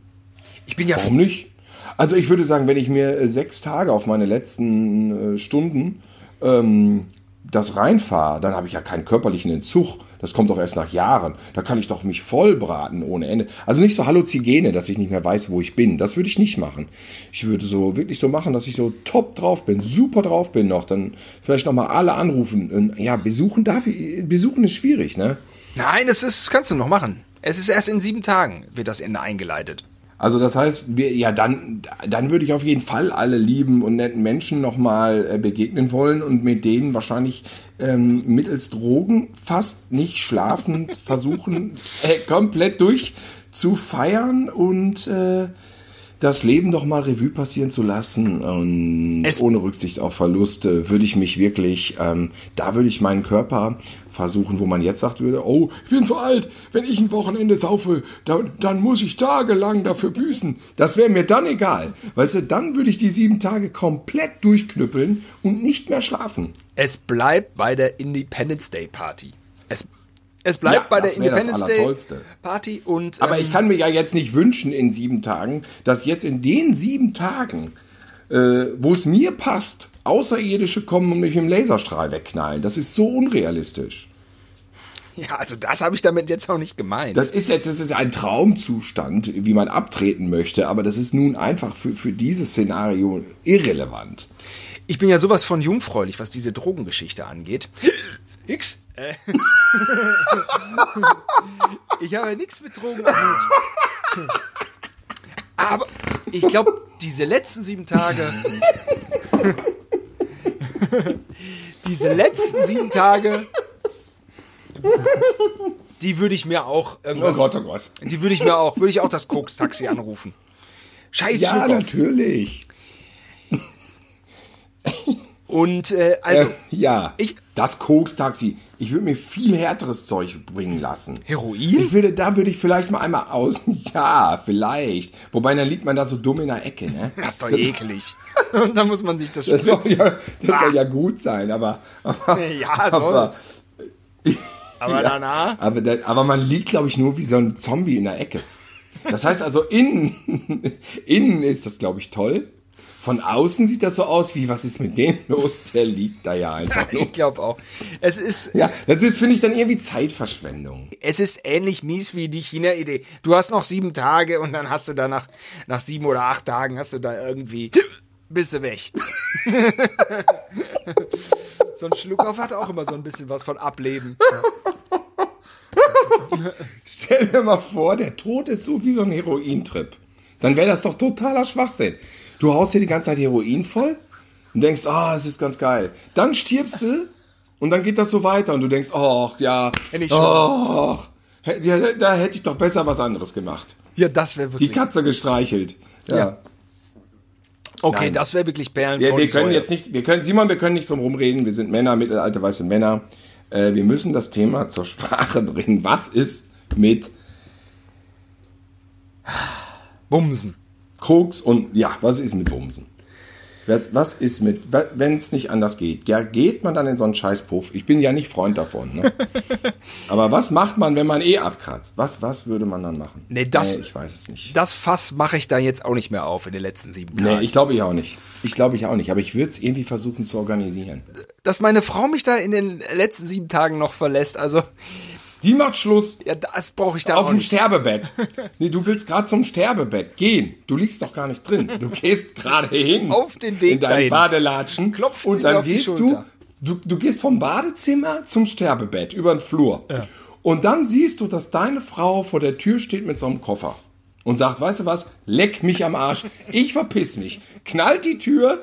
Ich bin ja. Warum nicht? Also ich würde sagen, wenn ich mir äh, sechs Tage auf meine letzten äh, Stunden ähm, das reinfahre, dann habe ich ja keinen körperlichen Entzug. Das kommt doch erst nach Jahren. Da kann ich doch mich vollbraten ohne Ende. Also nicht so Halluzigene, dass ich nicht mehr weiß, wo ich bin. Das würde ich nicht machen. Ich würde so wirklich so machen, dass ich so top drauf bin, super drauf bin noch. Dann vielleicht nochmal alle anrufen. Ja, besuchen darf ich, besuchen ist schwierig, ne? Nein, es ist, kannst du noch machen. Es ist erst in sieben Tagen wird das Ende eingeleitet. Also das heißt, wir, ja, dann, dann würde ich auf jeden Fall alle lieben und netten Menschen nochmal äh, begegnen wollen und mit denen wahrscheinlich ähm, mittels Drogen fast nicht schlafend versuchen, äh, komplett durch zu feiern und äh, das Leben doch mal Revue passieren zu lassen und es ohne Rücksicht auf Verluste würde ich mich wirklich, ähm, da würde ich meinen Körper versuchen, wo man jetzt sagt würde, oh, ich bin so alt, wenn ich ein Wochenende saufe, dann, dann muss ich tagelang dafür büßen. Das wäre mir dann egal. Weißt du, dann würde ich die sieben Tage komplett durchknüppeln und nicht mehr schlafen. Es bleibt bei der Independence Day Party. Es bleibt ja, bei der Independence Day Party und. Aber ähm, ich kann mir ja jetzt nicht wünschen in sieben Tagen, dass jetzt in den sieben Tagen, äh, wo es mir passt, Außerirdische kommen und mich im Laserstrahl wegknallen. Das ist so unrealistisch. Ja, also das habe ich damit jetzt auch nicht gemeint. Das ist jetzt das ist ein Traumzustand, wie man abtreten möchte, aber das ist nun einfach für, für dieses Szenario irrelevant. Ich bin ja sowas von jungfräulich, was diese Drogengeschichte angeht. X? Äh. ich habe nichts mit Hut. Aber ich glaube, diese letzten sieben Tage. diese letzten sieben Tage. Die würde ich mir auch irgendwas. Oh Gott, oh Gott. Die würde ich mir auch, würde ich auch das Koks-Taxi anrufen. Scheiße. Ja, natürlich. Und äh, also. Äh, ja. Ich, das Koks-Taxi. Ich würde mir viel härteres Zeug bringen lassen. Heroin? Ich würde, da würde ich vielleicht mal einmal aus. Ja, vielleicht. Wobei dann liegt man da so dumm in der Ecke, ne? Das ist doch das, eklig. Und dann muss man sich das Das, soll ja, das ah. soll ja gut sein, aber. aber ja, soll. Aber, aber ja, danach. Aber, aber man liegt, glaube ich, nur wie so ein Zombie in der Ecke. Das heißt also, innen, innen ist das, glaube ich, toll. Von außen sieht das so aus wie, was ist mit dem los? Der liegt da ja einfach nur. ich glaube auch. Es ist. Ja, das ist, finde ich, dann irgendwie Zeitverschwendung. Es ist ähnlich mies wie die China-Idee. Du hast noch sieben Tage und dann hast du da nach, nach sieben oder acht Tagen hast du da irgendwie. Bist du weg. so ein Schluckauf hat auch immer so ein bisschen was von Ableben. Stell dir mal vor, der Tod ist so wie so ein Herointrip. Dann wäre das doch totaler Schwachsinn. Du haust dir die ganze Zeit Heroin voll und denkst, ah, oh, es ist ganz geil. Dann stirbst du Und dann geht das so weiter und du denkst, ach ja, ja, da hätte ich doch besser was anderes gemacht. Ja, das wäre Die wirklich. Katze gestreichelt. Ja. Ja. okay, Nein. das wäre wirklich Perlen Wir, vor wir die können jetzt nicht, wir können, Simon, wir können nicht drum rumreden. Wir sind Männer, mittelalte weiße Männer. Äh, wir müssen das Thema zur Sprache bringen. Was ist mit Bumsen. Koks und, ja, was ist mit Bumsen? Was, was ist mit, wenn es nicht anders geht? Ja, geht man dann in so einen Scheißpuff? Ich bin ja nicht Freund davon. Ne? Aber was macht man, wenn man eh abkratzt? Was, was würde man dann machen? Nee, das- ich weiß es nicht. Das Fass mache ich da jetzt auch nicht mehr auf in den letzten sieben Tagen. Nee, ich glaube ich auch nicht. Ich glaube ich auch nicht. Aber ich würde es irgendwie versuchen zu organisieren. Dass meine Frau mich da in den letzten sieben Tagen noch verlässt, also, Die macht Schluss. ja, das brauche ich da Auf dem. Sterbebett. Nee, du willst gerade zum Sterbebett gehen. Du liegst doch gar nicht drin. Du gehst gerade hin. Auf den Weg In deinen dahin. Badelatschen. Klopft und sie dann mir auf die gehst du, Schulter. du. Du gehst vom Badezimmer zum Sterbebett über den Flur. Und dann siehst du, dass deine Frau vor der Tür steht mit so einem Koffer. Und sagt, weißt du was? Leck mich am Arsch. Ich verpiss mich. Knallt die Tür.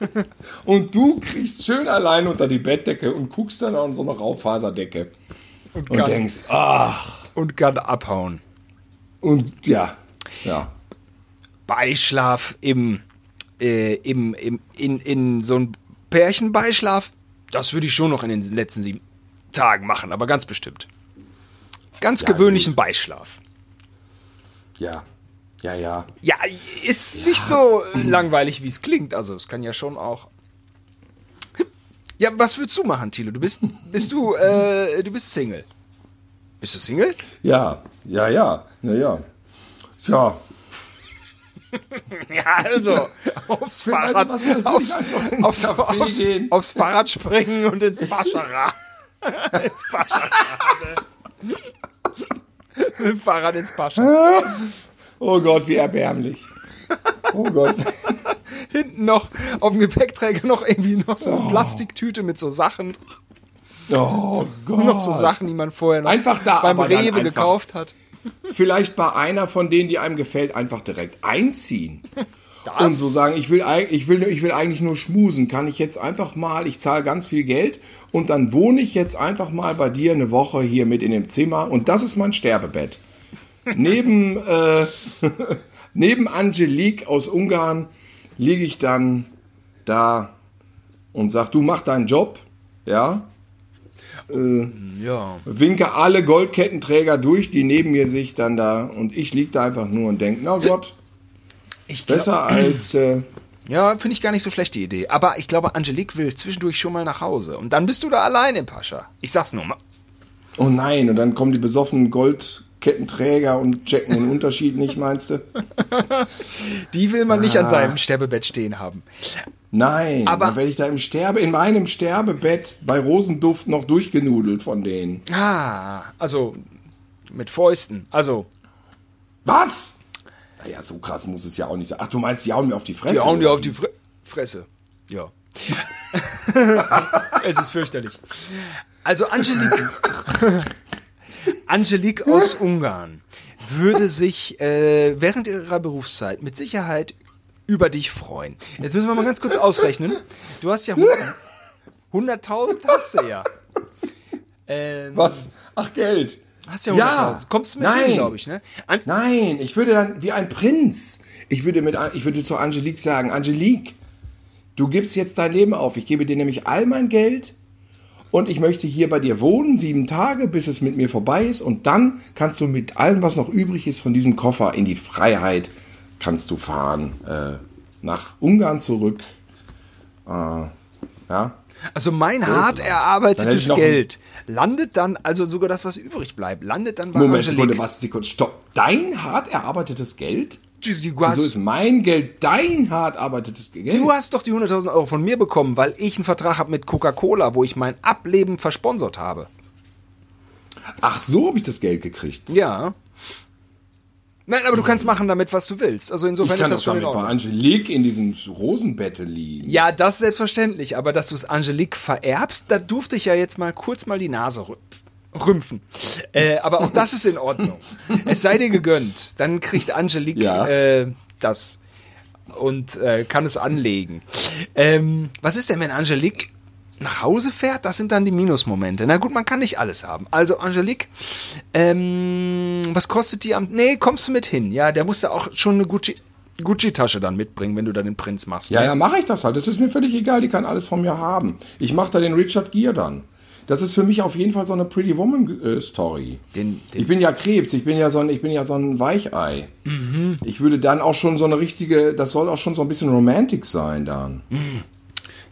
Und du kriegst schön allein unter die Bettdecke und guckst dann an so eine Rauffaserdecke. Und, kann- denkst, ach. Und kann abhauen. Und ja, ja. Beischlaf im, äh, im, im, in, in so ein Pärchenbeischlaf, das würde ich schon noch in den letzten sieben Tagen machen, aber ganz bestimmt. Ganz Ja, gewöhnlichen Beischlaf. Ja, ja, ja. Ja, ist nicht so langweilig, wie es klingt. Also es kann ja schon auch. Ja, was würdest du machen, Thilo? Du bist, bist du, äh, du bist Single. Bist du Single? Ja, ja, ja, ja, ja. Tja, Ja, also aufs Fahrrad, was, aufs, aufs, aufs, aufs Fahrrad springen und ins Baschara. ins Baschara. Mit dem Fahrrad ins Baschara. oh Gott, wie erbärmlich. Oh Gott. Hinten noch auf dem Gepäckträger noch irgendwie noch so eine Plastiktüte mit so Sachen. Oh Gott. Noch so Sachen, die man vorher noch Einfach da, beim Rewe einfach. gekauft hat. Vielleicht bei einer von denen, die einem gefällt, einfach direkt einziehen. Das, Und so sagen, ich will, ich, will, ich will eigentlich nur schmusen. Kann ich jetzt einfach mal, ich zahle ganz viel Geld und dann wohne ich jetzt einfach mal bei dir eine Woche hier mit in dem Zimmer und das ist mein Sterbebett. neben, äh, neben Angelique aus Ungarn liege ich dann da und sag, du mach deinen Job, ja, Ja. winke alle Goldkettenträger durch, die neben mir sich dann da und ich lieg da einfach nur und denk, na Gott, Ich glaub, besser als äh, Ja, finde ich gar nicht so schlecht die Idee. Aber ich glaube, Angelique will zwischendurch schon mal nach Hause. Und dann bist du da allein im Pascha. Ich sag's nur mal. oh nein und dann kommen die besoffenen Goldkettenträger und checken den Unterschied nicht, meinst du? Die will man nicht an Ah. seinem Sterbebett stehen haben. Nein, Aber- dann werde ich da im Sterbe in meinem Sterbebett bei Rosenduft noch durchgenudelt von denen. Ah, also mit Fäusten. Also, Was? Naja, so krass muss es ja auch nicht sein. Ach, du meinst, die hauen mir auf die Fresse? die hauen dir auf die Fre Fresse. Ja. es ist fürchterlich. Also Angelique. Angelique aus Ungarn würde sich äh, während ihrer Berufszeit mit Sicherheit über dich freuen. Jetzt müssen wir mal ganz kurz ausrechnen. Du hast ja 100.000 hast du ja. Ähm, Was? Ach, Geld. Hast ja 100.000. Ja. Kommst du mit Nein. glaube ich, ne? An Nein, ich würde dann wie ein Prinz. Ich würde, mit, ich würde zu Angelique sagen, Angelique, du gibst jetzt dein Leben auf. Ich gebe dir nämlich all mein Geld und ich möchte hier bei dir wohnen, sieben Tage, bis es mit mir vorbei ist. Und dann kannst du mit allem, was noch übrig ist von diesem Koffer in die Freiheit, kannst du fahren äh, nach Ungarn zurück. Äh, ja. Also mein hart. Dann hätte erarbeitetes Geld landet dann, also sogar das, was übrig bleibt, landet dann bei Moment, Angelique. Sekunde, was, Sekunde, stopp. Dein hart erarbeitetes Geld? Hast, ist mein Geld dein hart erarbeitetes Geld? du hast doch die 100.000 Euro von mir bekommen, weil ich einen Vertrag habe mit Coca-Cola, wo ich mein Ableben versponsert habe. Ach, so habe ich das Geld gekriegt. Ja. Nein, aber du kannst machen damit, was du willst. Also Ich insofern kann ist das schon damit bei. Angelique in diesem Rosenbette liegen. Ja, das selbstverständlich. Aber dass du es Angelique vererbst, da durfte ich ja jetzt mal kurz mal die Nase rümpf- rümpfen. Äh, aber auch das ist in Ordnung. Es sei dir gegönnt. Dann kriegt Angelique Ja. äh, das und äh, kann es anlegen. Ähm, was ist denn, wenn Angelique nach Hause fährt, das sind dann die Minusmomente. Na gut, man kann nicht alles haben. Also, Angelique, ähm, was kostet die am. Nee, kommst du mit hin? Ja, der muss ja auch schon eine Gucci. Gucci-Tasche dann mitbringen, wenn du dann den Prinz machst. Ja, ja, mache ich das halt. Das ist mir völlig egal. Die kann alles von mir haben. Ich mache da den Richard Gere dann. Das ist für mich auf jeden Fall so eine Pretty Woman äh, Story. Den- den- ich bin ja Krebs, ich bin ja so ein, ich bin ja so ein Weichei. Mhm. Ich würde dann auch schon so eine richtige, das soll auch schon so ein bisschen Romantic sein dann.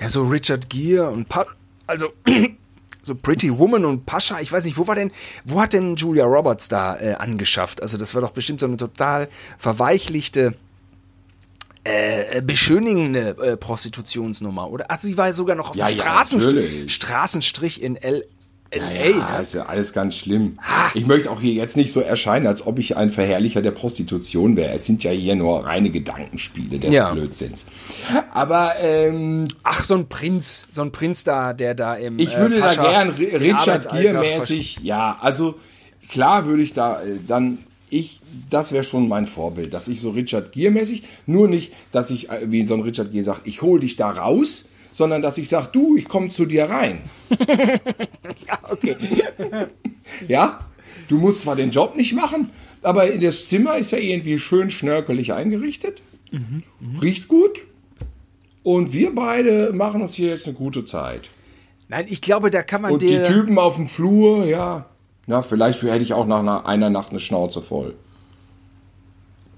Ja, so Richard Gere und pa also so Pretty Woman und Pascha, ich weiß nicht, wo war denn, wo hat denn Julia Roberts da äh, angeschafft? Also das war doch bestimmt so eine total verweichlichte, äh, beschönigende äh, Prostitutionsnummer, oder? Also sie war sogar noch auf Ja, dem ja, Straßenstrich, natürlich. Straßenstrich in L LA. Ja, ne? ist ja alles ganz schlimm. Ich möchte auch hier jetzt nicht so erscheinen, als ob ich ein Verherrlicher der Prostitution wäre. Es sind ja hier nur reine Gedankenspiele des Ja. Blödsinns. Aber ähm, Ach, so ein Prinz, so ein Prinz da, der da im Ich würde äh, da Pascha gern Ri- den Richard Gere mäßig, ja, also klar würde ich da äh, dann ich das wäre schon mein Vorbild, dass ich so Richard Gere mäßig, nur nicht, dass ich äh, wie so ein Richard Gere sagt, ich hol dich da raus, sondern dass ich sag, du, ich komme zu dir rein. Ja, okay. Ja? Du musst zwar den Job nicht machen, aber in das Zimmer ist ja irgendwie schön schnörkelig eingerichtet. Riecht gut. Und wir beide machen uns hier jetzt eine gute Zeit. Nein, ich glaube, da kann man Und die Typen auf dem Flur, ja. Na, vielleicht hätte ich auch nach einer, Nacht eine Schnauze voll.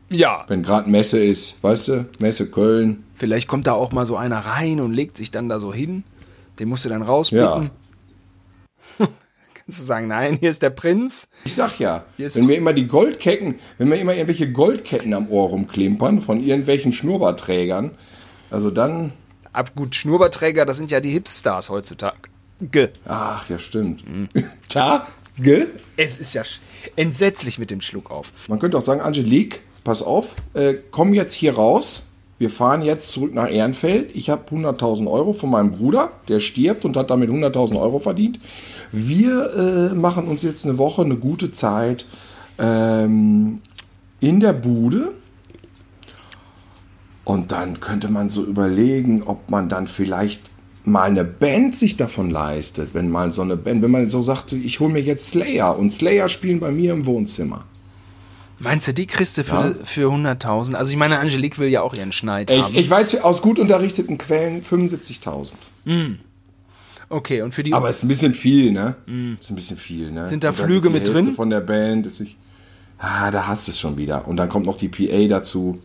ja, Wenn gerade Messe ist, weißt du? Messe Köln. Vielleicht kommt da auch mal so einer rein und legt sich dann da so hin. Den musst du dann rausblicken. Kannst du sagen, nein, hier ist der Prinz. Ich sag ja, wenn mir immer die Goldketten, wenn mir immer irgendwelche Goldketten am Ohr rumklimpern von irgendwelchen Schnurrbartträgern, also dann, Ab gut, Schnurrbartträger, das sind ja die Hipstars heutzutage. Ge. ach ja, stimmt. Mhm. Tage? Es ist ja entsetzlich mit dem Schluck auf. Man könnte auch sagen, Angelique, pass auf, äh, komm jetzt hier raus. Wir fahren jetzt zurück nach Ehrenfeld. Ich habe 100.000 Euro von meinem Bruder, der stirbt und hat damit 100.000 Euro verdient. Wir äh, machen uns jetzt eine Woche eine gute Zeit ähm, in der Bude. Und dann könnte man so überlegen, ob man dann vielleicht mal eine Band sich davon leistet, wenn mal so eine Band, wenn man so sagt, ich hole mir jetzt Slayer und Slayer spielen bei mir im Wohnzimmer. Meinst du, die kriegst du für, Ja. für 100.000? Also ich meine, Angelique will ja auch ihren Schneid haben. Ich, ich weiß aus gut unterrichteten Quellen 75.000. okay, und für die... Aber ist ein bisschen viel, ne? Ist ein bisschen viel, ne? Sind da Flüge mit Hälfte drin? Von der Band ist ich. Ah, da hast du es schon wieder. Und dann kommt noch die PA dazu.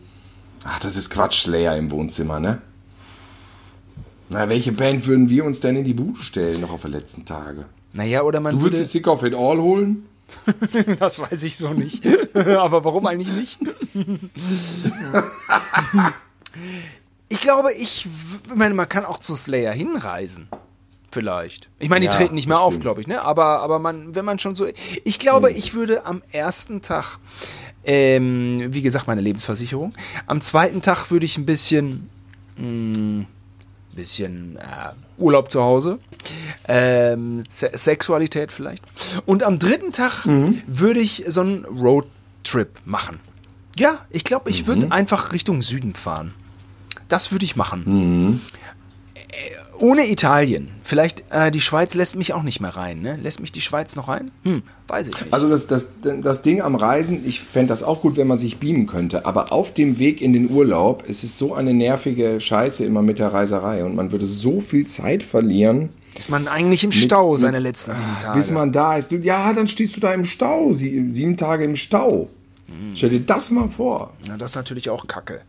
Ach, das ist Quatsch, Slayer im Wohnzimmer, ne? Na, welche Band würden wir uns denn in die Bude stellen, noch auf die letzten Tage? naja, oder man Du würde... würdest die Sick of It All holen? Das weiß ich so nicht. Aber warum eigentlich nicht? ich glaube, ich, ich meine, man kann auch zu Slayer hinreisen. Vielleicht. Ich meine, die Ja, treten nicht mehr auf, glaube ich, ne? Aber, aber man, wenn man schon so. Ich glaube, ich würde am ersten Tag, ähm, wie gesagt, meine Lebensversicherung. Am zweiten Tag würde ich ein bisschen, mh, bisschen äh, Urlaub zu Hause, ähm, Se Sexualität vielleicht. Und am dritten Tag Mhm. würde ich so einen Roadtrip machen. Ja, ich glaube, ich würde Mhm. einfach Richtung Süden fahren. Das würde ich machen. Mhm. Ohne Italien. Vielleicht, äh, die Schweiz lässt mich auch nicht mehr rein, ne? Lässt mich die Schweiz noch rein? Hm, weiß ich nicht. Also das, das, das Ding am Reisen, ich fände das auch gut, wenn man sich beamen könnte. Aber auf dem Weg in den Urlaub, es ist so eine nervige Scheiße immer mit der Reiserei. Und man würde so viel Zeit verlieren. ist man eigentlich im Stau seine letzten sieben Tage? Bis man da ist. Ja, dann stehst du da im Stau. Sie, sieben Tage im Stau. Hm. Stell dir das mal vor. Na, das ist natürlich auch Kacke.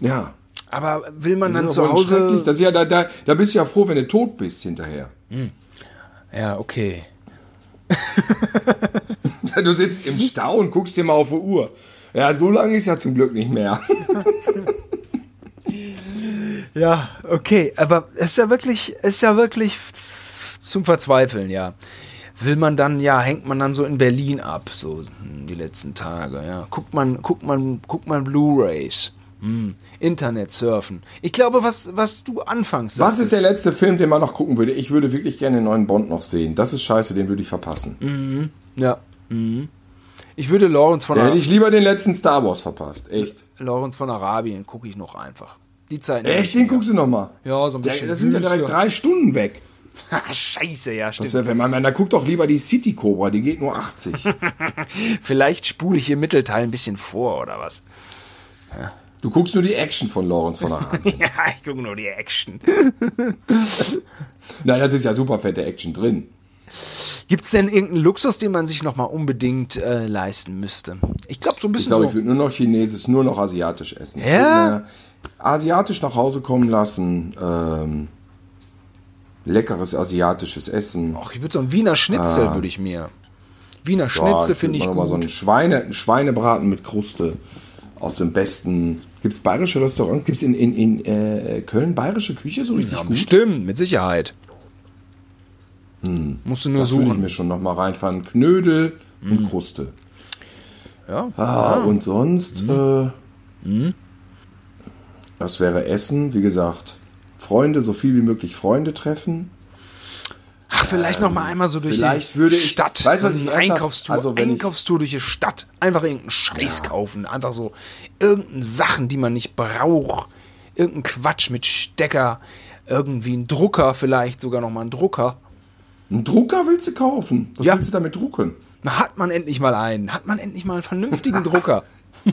Ja. Aber will man dann zu. Hause. Das ist ja, da, da, da bist du ja froh, wenn du tot bist hinterher. Ja, okay. Du sitzt im Stau und guckst dir mal auf die Uhr. Ja, so lange ist ja zum Glück nicht mehr. Ja, okay. Aber es ist ja wirklich, es ist ja wirklich zum Verzweifeln, ja. Will man dann, ja, hängt man dann so in Berlin ab, so hm, die letzten Tage, ja. Guckt man, guckt man, guckt man Blu-Rays. Hm. Internet surfen. Ich glaube, was, was du anfangs Was ist der letzte Film, den man noch gucken würde? Ich würde wirklich gerne den neuen Bond noch sehen. Das ist scheiße, den würde ich verpassen. Ja. Mhm. Ich würde Lawrence von, Da hätte ich lieber den letzten Star Wars verpasst. Echt. Lawrence von Arabien gucke ich noch einfach. Die Zeit. Echt, den guckst du noch mal? Ja, so ein bisschen Das sind ja direkt drei Stunden weg. Scheiße, ja, stimmt. Das wär, wenn man, man, da guckt doch lieber die City Cobra, die geht nur 80. Vielleicht spule ich im Mittelteil ein bisschen vor, oder was? Du guckst nur die Action von Lawrence von der Hand. ja, ich gucke nur die Action. Nein, das ist ja super fette Action drin. Gibt es denn irgendeinen Luxus, den man sich nochmal unbedingt äh, leisten müsste? Ich glaube, so ein Ich bisschen glaube, so. ich würde nur noch Chinesisch, nur noch asiatisch essen. Ich Ja? asiatisch nach Hause kommen lassen. Ähm, leckeres asiatisches Essen. Ach, ich würde so ein Wiener Schnitzel, würde ich mir. Wiener Schnitzel ich finde ich mal noch mal gut. so einen, Schweine, einen Schweinebraten mit Kruste aus dem besten. Gibt es bayerische Restaurants? Gibt es in, in, in äh, Köln bayerische Küche so richtig ja, gut? bestimmt, mit Sicherheit. Musst du nur Das würde ich suchen. mir schon noch mal reinfahren. Knödel und Kruste. Ja. Ah, und sonst, äh, das wäre Essen, wie gesagt, Freunde, so viel wie möglich Freunde treffen. Vielleicht noch mal einmal so durch vielleicht die würde ich- Stadt. weißt du, was ich Einkaufstour, also Einkaufstour durch die Stadt. Einfach irgendeinen Scheiß kaufen. Einfach so irgendeine Sachen, die man nicht braucht. Irgendein Quatsch mit Stecker. Irgendwie ein Drucker vielleicht, sogar noch mal ein Drucker. Einen Drucker willst du kaufen? Was Ja. willst du damit drucken? Na, hat man endlich mal einen. Hat man endlich mal einen vernünftigen Drucker.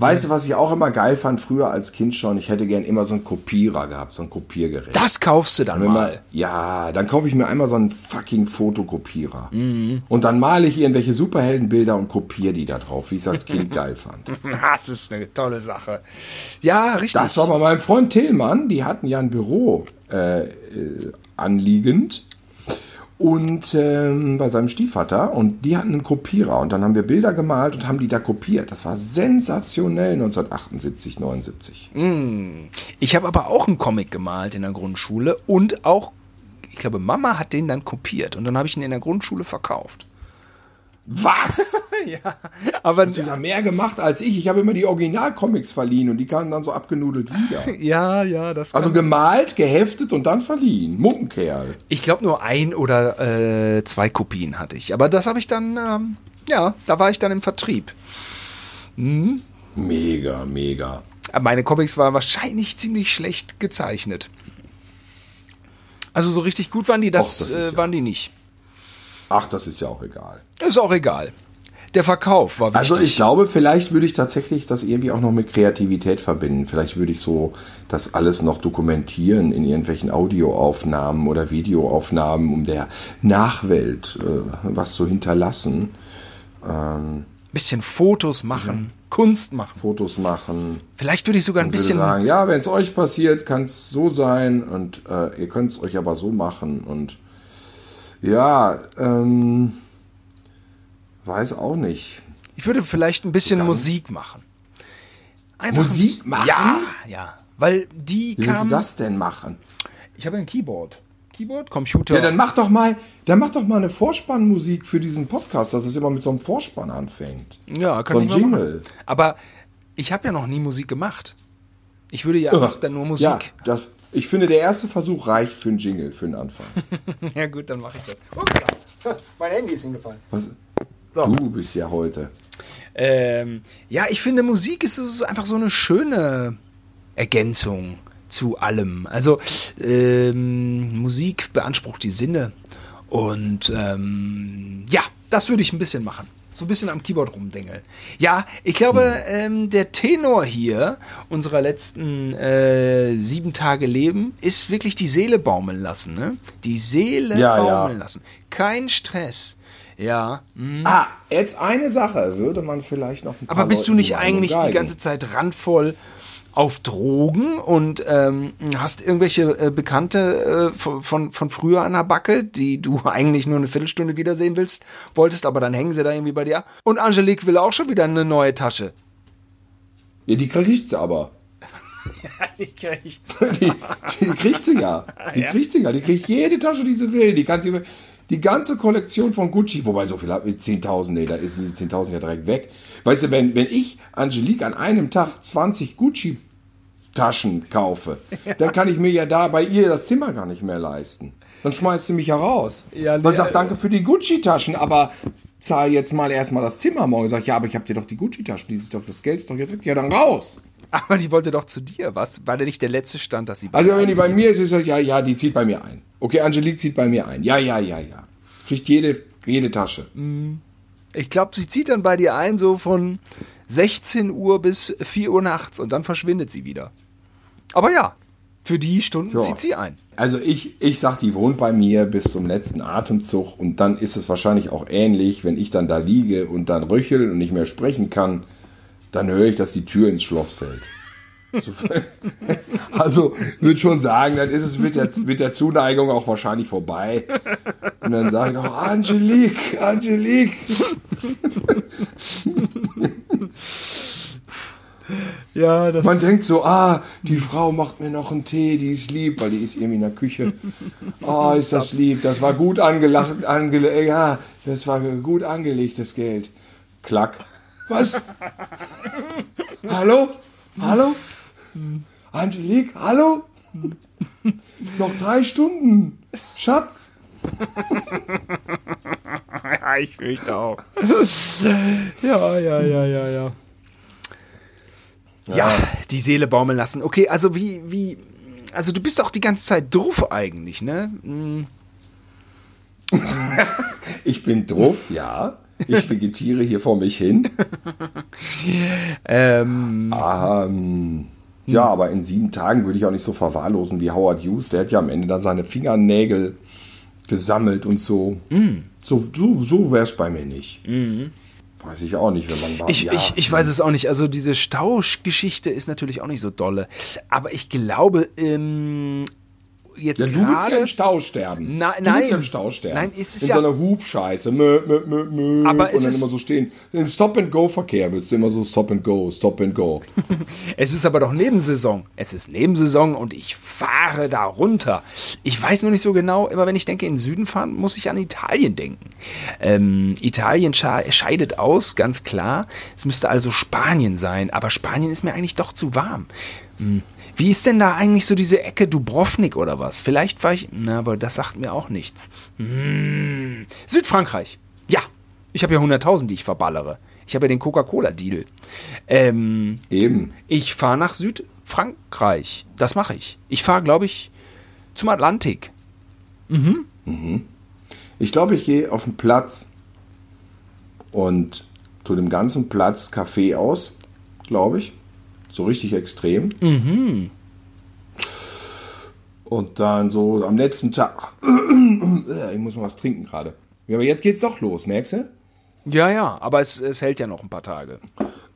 Weißt du, was ich auch immer geil fand früher als Kind schon? Ich hätte gern immer so einen Kopierer gehabt, so ein Kopiergerät. Das kaufst du dann Wenn man- mal. ja, dann kaufe ich mir einmal so einen fucking Fotokopierer. Und dann male ich irgendwelche Superheldenbilder und kopiere die da drauf, wie ich es als Kind geil fand. Das ist eine tolle Sache. Ja, richtig. Das war bei meinem Freund Tillmann, die hatten ja ein Büro äh, äh, anliegend und ähm, bei seinem Stiefvater und die hatten einen Kopierer und dann haben wir Bilder gemalt und haben die da kopiert. Das war sensationell 1978, 79. Ich habe aber auch einen Comic gemalt in der Grundschule und auch, ich glaube, Mama hat den dann kopiert und dann habe ich ihn in der Grundschule verkauft. Was? ja, aber Hast du da mehr gemacht als ich? Ich habe immer die Originalcomics verliehen und die kamen dann so abgenudelt wieder. ja, ja, das. Also gemalt, geheftet und dann verliehen. Muckenkerl. ich glaube nur ein oder äh, zwei Kopien hatte ich, aber das habe ich dann, ähm, ja, da war ich dann im Vertrieb. Mega, mega. Aber meine Comics waren wahrscheinlich ziemlich schlecht gezeichnet. Also so richtig gut waren die, das, Och, das äh, ja- waren die nicht. Ach, das ist ja auch egal. Ist auch egal. Der Verkauf war wichtig. Also ich glaube, vielleicht würde ich tatsächlich das irgendwie auch noch mit Kreativität verbinden. Vielleicht würde ich so das alles noch dokumentieren in irgendwelchen Audioaufnahmen oder Videoaufnahmen, um der Nachwelt äh, was zu hinterlassen. bisschen Fotos machen, Kunst machen. Fotos machen. Vielleicht würde ich sogar ein bisschen. sagen, ja, wenn es euch passiert, kann es so sein und äh, ihr könnt es euch aber so machen und ja, ähm, weiß auch nicht. Ich würde vielleicht ein bisschen Dann- Musik machen. Einfach Musik machen? Ja, ja. Weil die Wie willst du das denn machen? Ich habe ein Keyboard. Keyboard, Computer. Ja, dann mach doch mal, dann mach doch mal eine Vorspannmusik für diesen Podcast, dass es immer mit so einem Vorspann anfängt. ja, kann so ein Jingle. machen. Aber ich habe ja noch nie Musik gemacht. Ich würde ja einfach dann nur Ja, Musik. das, ich finde, der erste Versuch reicht für einen Jingle, für einen Anfang. Ja, gut, dann mache ich das. Hoppla. Mein Handy ist hingefallen. Was? So. Du bist ja heute. Ähm, ja, ich finde, Musik ist, einfach so eine schöne Ergänzung zu allem. Also ähm, Musik beansprucht die Sinne und ähm, ja, das würde ich ein bisschen machen. So ein bisschen am Keyboard rumdengeln. Ja, ich glaube, ähm, der Tenor hier unserer letzten äh, sieben Tage Leben ist wirklich die Seele baumeln lassen. Ne? Die Seele Ja, ja. baumeln lassen. Kein Stress. Ja. hm. Ah, jetzt eine Sache. Würde man vielleicht noch ein paar Aber bist du Leuten nicht die Meinung eigentlich die ganze Zeit randvoll auf Drogen und ähm, hast irgendwelche äh, Bekannte äh, von, von, von früher an der Backe, die du eigentlich nur eine Viertelstunde wiedersehen willst, wolltest, aber dann hängen sie da irgendwie bei dir. Und Angelique will auch schon wieder eine neue Tasche. Ja, die kriegt sie aber. Ich krieg's. Die, die kriegt sie ja. Die kriegt sie ja. Die kriegt jede Tasche, die sie will. Die kann sie, die ganze Kollektion von Gucci, wobei so viel habe ich, 10.000, nee, da ist die 10.000 ja direkt weg. Weißt du, wenn, wenn ich Angelique an einem Tag 20 Gucci-Taschen kaufe, dann kann ich mir ja da bei ihr das Zimmer gar nicht mehr leisten. Dann schmeißt sie mich heraus. Ja, nee, Man sagt, äh, danke für die Gucci-Taschen, aber zahl jetzt mal erstmal das Zimmer morgen. Sag ich, ja, aber ich habe dir doch die Gucci-Taschen, dieses doch, das Geld ist doch jetzt weg. Ja, dann raus. Aber die wollte doch zu dir. Was? War der nicht der letzte Stand, dass sie Also wenn die bei mir ist, ist das, ja, ja, die zieht bei mir ein. Okay, Angelique zieht bei mir ein. Ja, ja, ja, ja. Kriegt jede, jede Tasche. Ich glaube, sie zieht dann bei dir ein, so von 16 Uhr bis 4 Uhr nachts und dann verschwindet sie wieder. Aber ja, für die Stunden Ja. zieht sie ein. Also ich, ich sag, die wohnt bei mir bis zum letzten Atemzug und dann ist es wahrscheinlich auch ähnlich, wenn ich dann da liege und dann röchel und nicht mehr sprechen kann, dann höre ich, dass die Tür ins Schloss fällt. So, also würde schon sagen, dann ist es mit der, mit der Zuneigung auch wahrscheinlich vorbei. Und dann sage ich noch, Angelique, Angelique. Ja, das Man denkt so, ah, die Frau macht mir noch einen Tee, die ist lieb, weil die ist irgendwie in der Küche. Oh, ist das lieb, das war gut angelacht, angele ja, das war gut angelegtes Geld. Klack. Was? Hallo? Hallo? Angelique, hallo? Noch drei Stunden. Schatz. Ja, ich fürchte auch. ja, ja, ja, ja, ja. Ja, die Seele baumeln lassen. Okay, also wie, wie, also du bist auch die ganze Zeit drauf eigentlich, ne? Hm, Ich bin drauf, ja. Ich vegetiere hier vor mich hin. Ähm, Ähm, ja, aber in sieben Tagen würde ich auch nicht so verwahrlosen wie Howard Hughes. Der hat ja am Ende dann seine Fingernägel gesammelt und so. So, so, so wäre es bei mir nicht. Weiß ich auch nicht, wenn man war. ich, ja, ich, ich weiß es auch nicht. Also diese Stauschgeschichte ist natürlich auch nicht so dolle. Aber ich glaube, ähm, jetzt ja, du willst ja im Stau sterben. Na- du willst ja nein. im Stau sterben. Nein, es ist in ja- so einer Hubscheiße. Mö, mö, mö, mö, Aber es und dann ist- immer so stehen. Im Stop-and-Go-Verkehr willst du immer so Stop-and-Go, Stop-and-Go. Es ist aber doch Nebensaison. Es ist Nebensaison und ich fahre da runter. Ich weiß nur nicht so genau, immer wenn ich denke, in den Süden fahren, muss ich an Italien denken. Ähm, Italien scheidet aus, ganz klar. Es müsste also Spanien sein, aber Spanien ist mir eigentlich doch zu warm. Hm. Wie ist denn da eigentlich so diese Ecke Dubrovnik oder was? Vielleicht war ich. Na, aber das sagt mir auch nichts. Hm. Südfrankreich. Ja, ich habe ja 100.000, die ich verballere. Ich habe ja den Coca-Cola-Deal. Ähm, Eben. ich fahre nach Südfrankreich. Das mache ich. Ich fahre, glaube ich, zum Atlantik. Ich glaube, ich gehe auf den Platz und zu dem ganzen Platz Kaffee aus, glaube ich. So richtig extrem. Und dann so am letzten Tag. Ich muss mal was trinken gerade. Ja, aber jetzt geht's doch los, merkst du? Ja, ja, aber es, es hält ja noch ein paar Tage.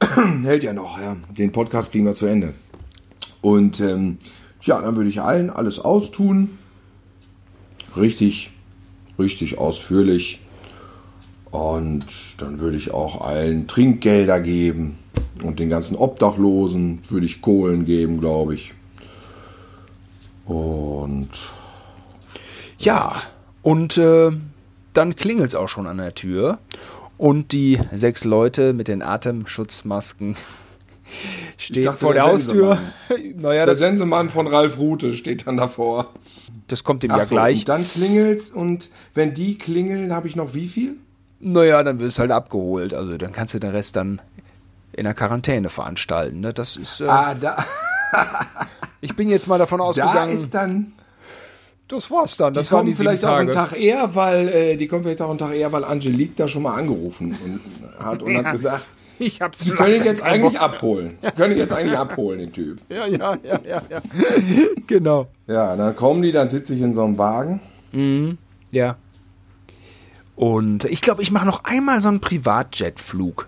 Hält ja noch, ja. Den Podcast kriegen wir zu Ende. Und ähm, ja, dann würde ich allen alles austun. Richtig, richtig ausführlich. Und dann würde ich auch allen Trinkgelder geben. Und den ganzen Obdachlosen würde ich Kohlen geben, glaube ich. Und Ja, und äh, dann klingelt es auch schon an der Tür. Und die sechs Leute mit den Atemschutzmasken stehen dachte, vor der, der Haustür. naja, der Sensemann von Ralf Rute steht dann davor. das kommt ihm Ach ja so, gleich. und dann klingelt's und wenn die klingeln, habe ich noch wie viel? Naja, dann wirst du halt abgeholt. Also dann kannst du den Rest dann in der Quarantäne veranstalten. Ne? Das ist. Äh, Ah, da, ich bin jetzt mal davon da ausgegangen. ist dann das war's dann. Die Das waren kommen die vielleicht auch einen. Tag eher, weil äh, die kommen vielleicht auch einen Tag eher, weil Angelique da schon mal angerufen und hat und Ja. hat gesagt, Ich hab's sie können ihn jetzt eigentlich abholen. Sie können ihn jetzt eigentlich abholen, den Typ. Ja, ja, ja, ja, ja. genau. Ja, dann kommen die, dann sitze ich in so einem Wagen. Ja. Und ich glaube, ich mache noch einmal so einen Privatjetflug.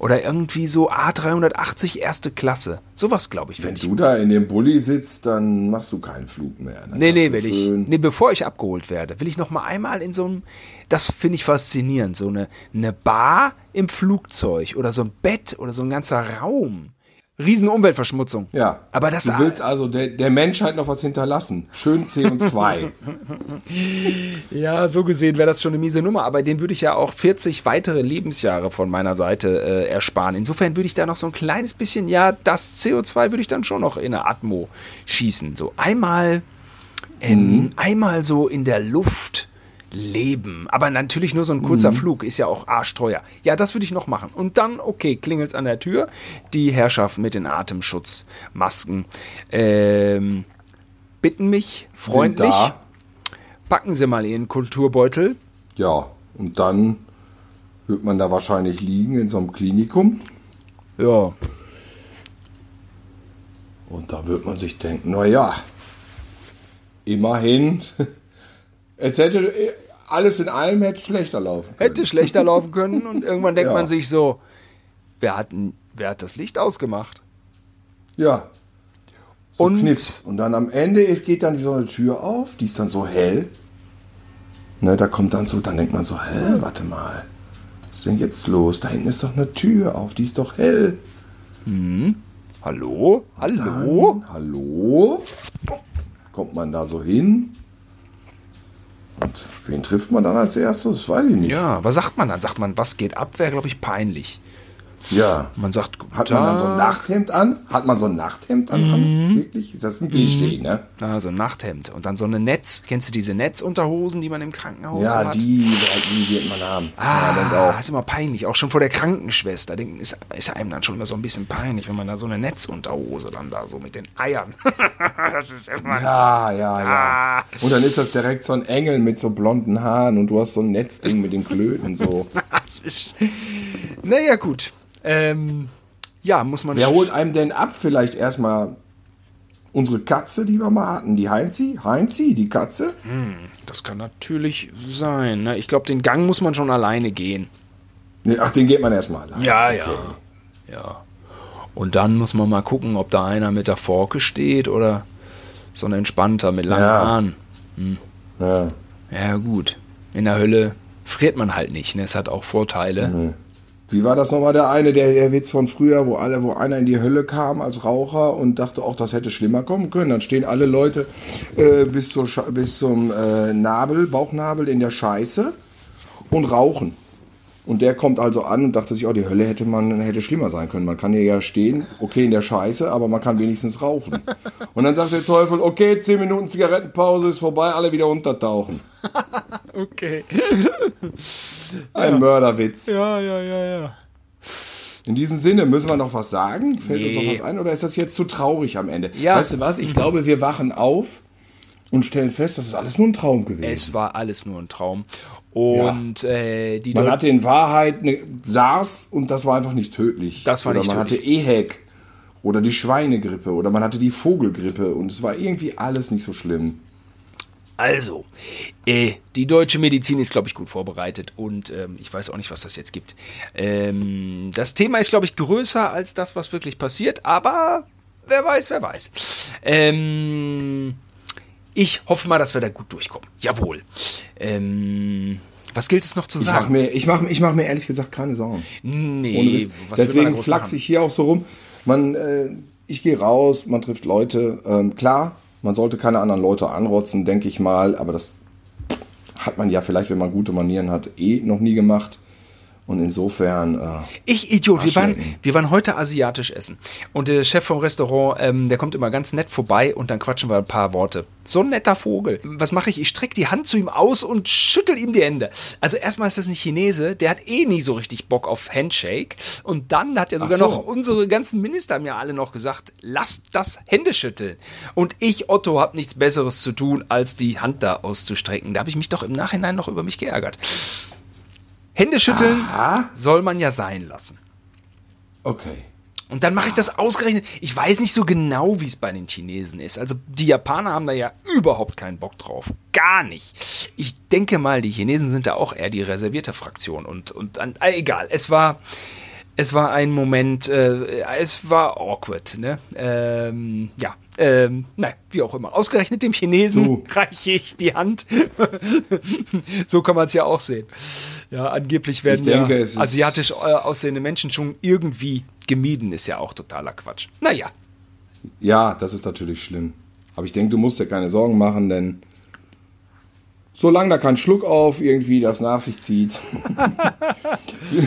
Oder irgendwie so A380 erste Klasse. Sowas, glaube ich, Wenn werde ich. du da in dem Bulli sitzt, dann machst du keinen Flug mehr. Dann Nee, nee, will du ich. Nee, bevor ich abgeholt werde, will ich noch mal einmal in so einem, das finde ich faszinierend, so eine, eine Bar im Flugzeug oder so ein Bett oder so ein ganzer Raum. Riesen Umweltverschmutzung. Ja, Aber das du willst also der, der Menschheit noch was hinterlassen. Schön CO2. Ja, so gesehen wäre das schon eine miese Nummer, aber den würde ich ja auch 40 weitere Lebensjahre von meiner Seite äh, ersparen. Insofern würde ich da noch so ein kleines bisschen, ja, das CO2 würde ich dann schon noch in der Atmo schießen. So einmal, ähm, einmal so in der Luft leben. Aber natürlich nur so ein kurzer Flug ist ja auch arschteuer. Ja, das würde ich noch machen. Und dann, okay, klingelt's an der Tür. Die Herrschaften mit den Atemschutzmasken ähm, bitten mich freundlich, packen Sie mal Ihren Kulturbeutel. Ja, und dann wird man da wahrscheinlich liegen in so einem Klinikum. Ja, Und da wird man sich denken, na ja, immerhin, es hätte alles in allem hätte schlechter laufen können. hätte schlechter laufen können. Und irgendwann denkt Ja. man sich so, wer hat, wer hat das Licht ausgemacht? Ja. So Und- Knips. Und dann am Ende geht dann so eine Tür auf, die ist dann so hell. Ne, da kommt dann so, dann denkt man so, hä, warte mal. Was ist denn jetzt los? Da hinten ist doch eine Tür auf, die ist doch hell. Hallo? Hallo? Dann, hallo? Kommt man da so hin? Und wen trifft man dann als erstes? Weiß ich nicht. Ja, was sagt man dann? Sagt man, was geht ab? Wäre, glaube ich, peinlich. Ja. Man sagt, Hat man dann so ein Tag. Nachthemd an? Hat man so ein Nachthemd dann Mhm. an? Wirklich? Das ist ein Klischee, ne? Ah, so ein Nachthemd. Und dann so eine Netz. Kennst du diese Netzunterhosen, die man im Krankenhaus Ja, hat? die, die wird man haben. Ah, ja, ist immer peinlich. Auch schon vor der Krankenschwester. Denken, ist, ist einem dann schon immer so ein bisschen peinlich, wenn man da so eine Netzunterhose dann da so mit den Eiern. das ist immer. Ja, ja, Ah. ja. Und dann ist das direkt so ein Engel mit so blonden Haaren und du hast so ein Netzding mit den Klöten so. Das ist. Naja, gut. Ähm, ja, muss man. Wer holt einem denn ab? Vielleicht erstmal unsere Katze, die wir mal hatten, die Heinzi. Heinzi, die Katze? Das kann natürlich sein. Ne? Ich glaube, den Gang muss man schon alleine gehen. Nee, ach, den geht man erstmal allein. Ja, Okay. ja. Ja. Und dann muss man mal gucken, ob da einer mit der Forke steht oder so ein entspannter mit langen Ja. Haaren. Ja. Ja, gut. In der Hölle friert man halt nicht. Ne? Es hat auch Vorteile. Wie war das nochmal der eine, der, der Witz von früher, wo alle, wo einer in die Hölle kam als Raucher und dachte, auch das hätte schlimmer kommen können. Dann stehen alle Leute äh, bis, zur, bis zum äh, Nabel, Bauchnabel in der Scheiße und rauchen. Und der kommt also an und dachte sich, oh, die Hölle hätte man hätte schlimmer sein können. Man kann hier ja stehen, okay in der Scheiße, aber man kann wenigstens rauchen. Und dann sagt der Teufel, okay, 10 Minuten Zigarettenpause ist vorbei, alle wieder untertauchen. Okay. Ein Mörderwitz. Ja, ja, ja, ja. In diesem Sinne, müssen wir noch was sagen? Fällt uns Nee. noch was ein oder ist das jetzt zu traurig am Ende? Ja. Weißt du was? Ich glaube, wir wachen auf und stellen fest, das ist alles nur ein Traum gewesen. Es war alles nur ein Traum. Und äh, die man Deu- hatte in Wahrheit eine SARS und das war einfach nicht tödlich. Das war oder nicht man hatte EHEC oder die Schweinegrippe oder man hatte die Vogelgrippe und es war irgendwie alles nicht so schlimm. Also, äh, die deutsche Medizin ist, glaube ich, gut vorbereitet und ähm, ich weiß auch nicht, was das jetzt gibt. Ähm, das Thema ist, glaube ich, größer als das, was wirklich passiert, aber wer weiß, wer weiß. Ähm, ich hoffe mal, dass wir da gut durchkommen. Jawohl. Ähm, was gilt es noch zu Ich mache sagen? mir, ich mach, ich mach mir ehrlich gesagt keine Sorgen. Nee, Deswegen groß flachs machen? ich hier auch so rum. Man, äh, ich gehe raus, man trifft Leute. Ähm, klar, man sollte keine anderen Leute anrotzen, denke ich mal, aber das hat man ja vielleicht, wenn man gute Manieren hat, eh noch nie gemacht. Und insofern, äh, Ich, Idiot, wir waren, wir waren heute asiatisch essen. Und der Chef vom Restaurant, ähm, der kommt immer ganz nett vorbei und dann quatschen wir ein paar Worte. So ein netter Vogel. Was mache ich? Ich strecke die Hand zu ihm aus und schüttel ihm die Hände. Also erstmal ist das ein Chinese, der hat eh nie so richtig Bock auf Handshake. Und dann hat er sogar so. noch, unsere ganzen Minister haben ja alle noch gesagt, lasst das Händeschütteln. Und ich, Otto, habe nichts Besseres zu tun, als die Hand da auszustrecken. Da habe ich mich doch im Nachhinein noch über mich geärgert. Händeschütteln Aha. soll man ja sein lassen. okay. Und dann mache ich das ausgerechnet. Ich weiß nicht so genau, wie es bei den Chinesen ist. Also die Japaner haben da ja überhaupt keinen Bock drauf. Gar nicht. Ich denke mal, die Chinesen sind da auch eher die reservierte Fraktion. Und, und dann, äh, egal, es war, es war ein Moment, äh, es war awkward. Ne? Ähm, ja, ähm, na, wie auch immer. Ausgerechnet dem Chinesen reiche ich die Hand. so kann man es ja auch sehen. Ja, angeblich werden denke, ja asiatisch äh, aussehende Menschen schon irgendwie gemieden, ist ja auch totaler Quatsch. Naja, Ja, das ist natürlich schlimm. Aber ich denke, du musst dir keine Sorgen machen, denn solange da kein Schluck auf irgendwie das nach sich zieht,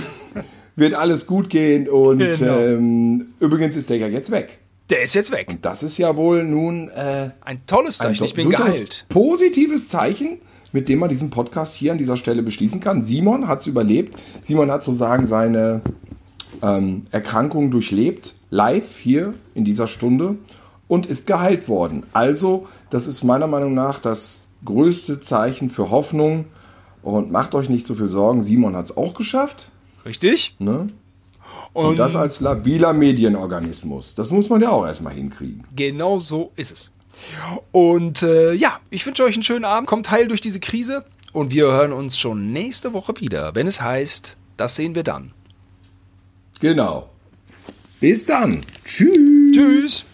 wird alles gut gehen. Und Genau. ähm, übrigens ist der ja jetzt weg. Der ist jetzt weg. Und das ist ja wohl nun äh, Ein tolles ein Zeichen. Ich bin geheilt. positives Zeichen, mit dem man diesen Podcast hier an dieser Stelle beschließen kann. Simon hat es überlebt. Simon hat sozusagen seine ähm, Erkrankung durchlebt, live hier in dieser Stunde und ist geheilt worden. Also, das ist meiner Meinung nach das größte Zeichen für Hoffnung. Und macht euch nicht so viel Sorgen, Simon hat es auch geschafft. Richtig? Ne? Und das als labiler Medienorganismus. Das muss man ja auch erstmal hinkriegen. Genau so ist es. Und äh, ja, ich wünsche euch einen schönen Abend. Kommt heil durch diese Krise. Und wir hören uns schon nächste Woche wieder, wenn es heißt, das sehen wir dann. Genau. Bis dann. Tschüss. Tschüss.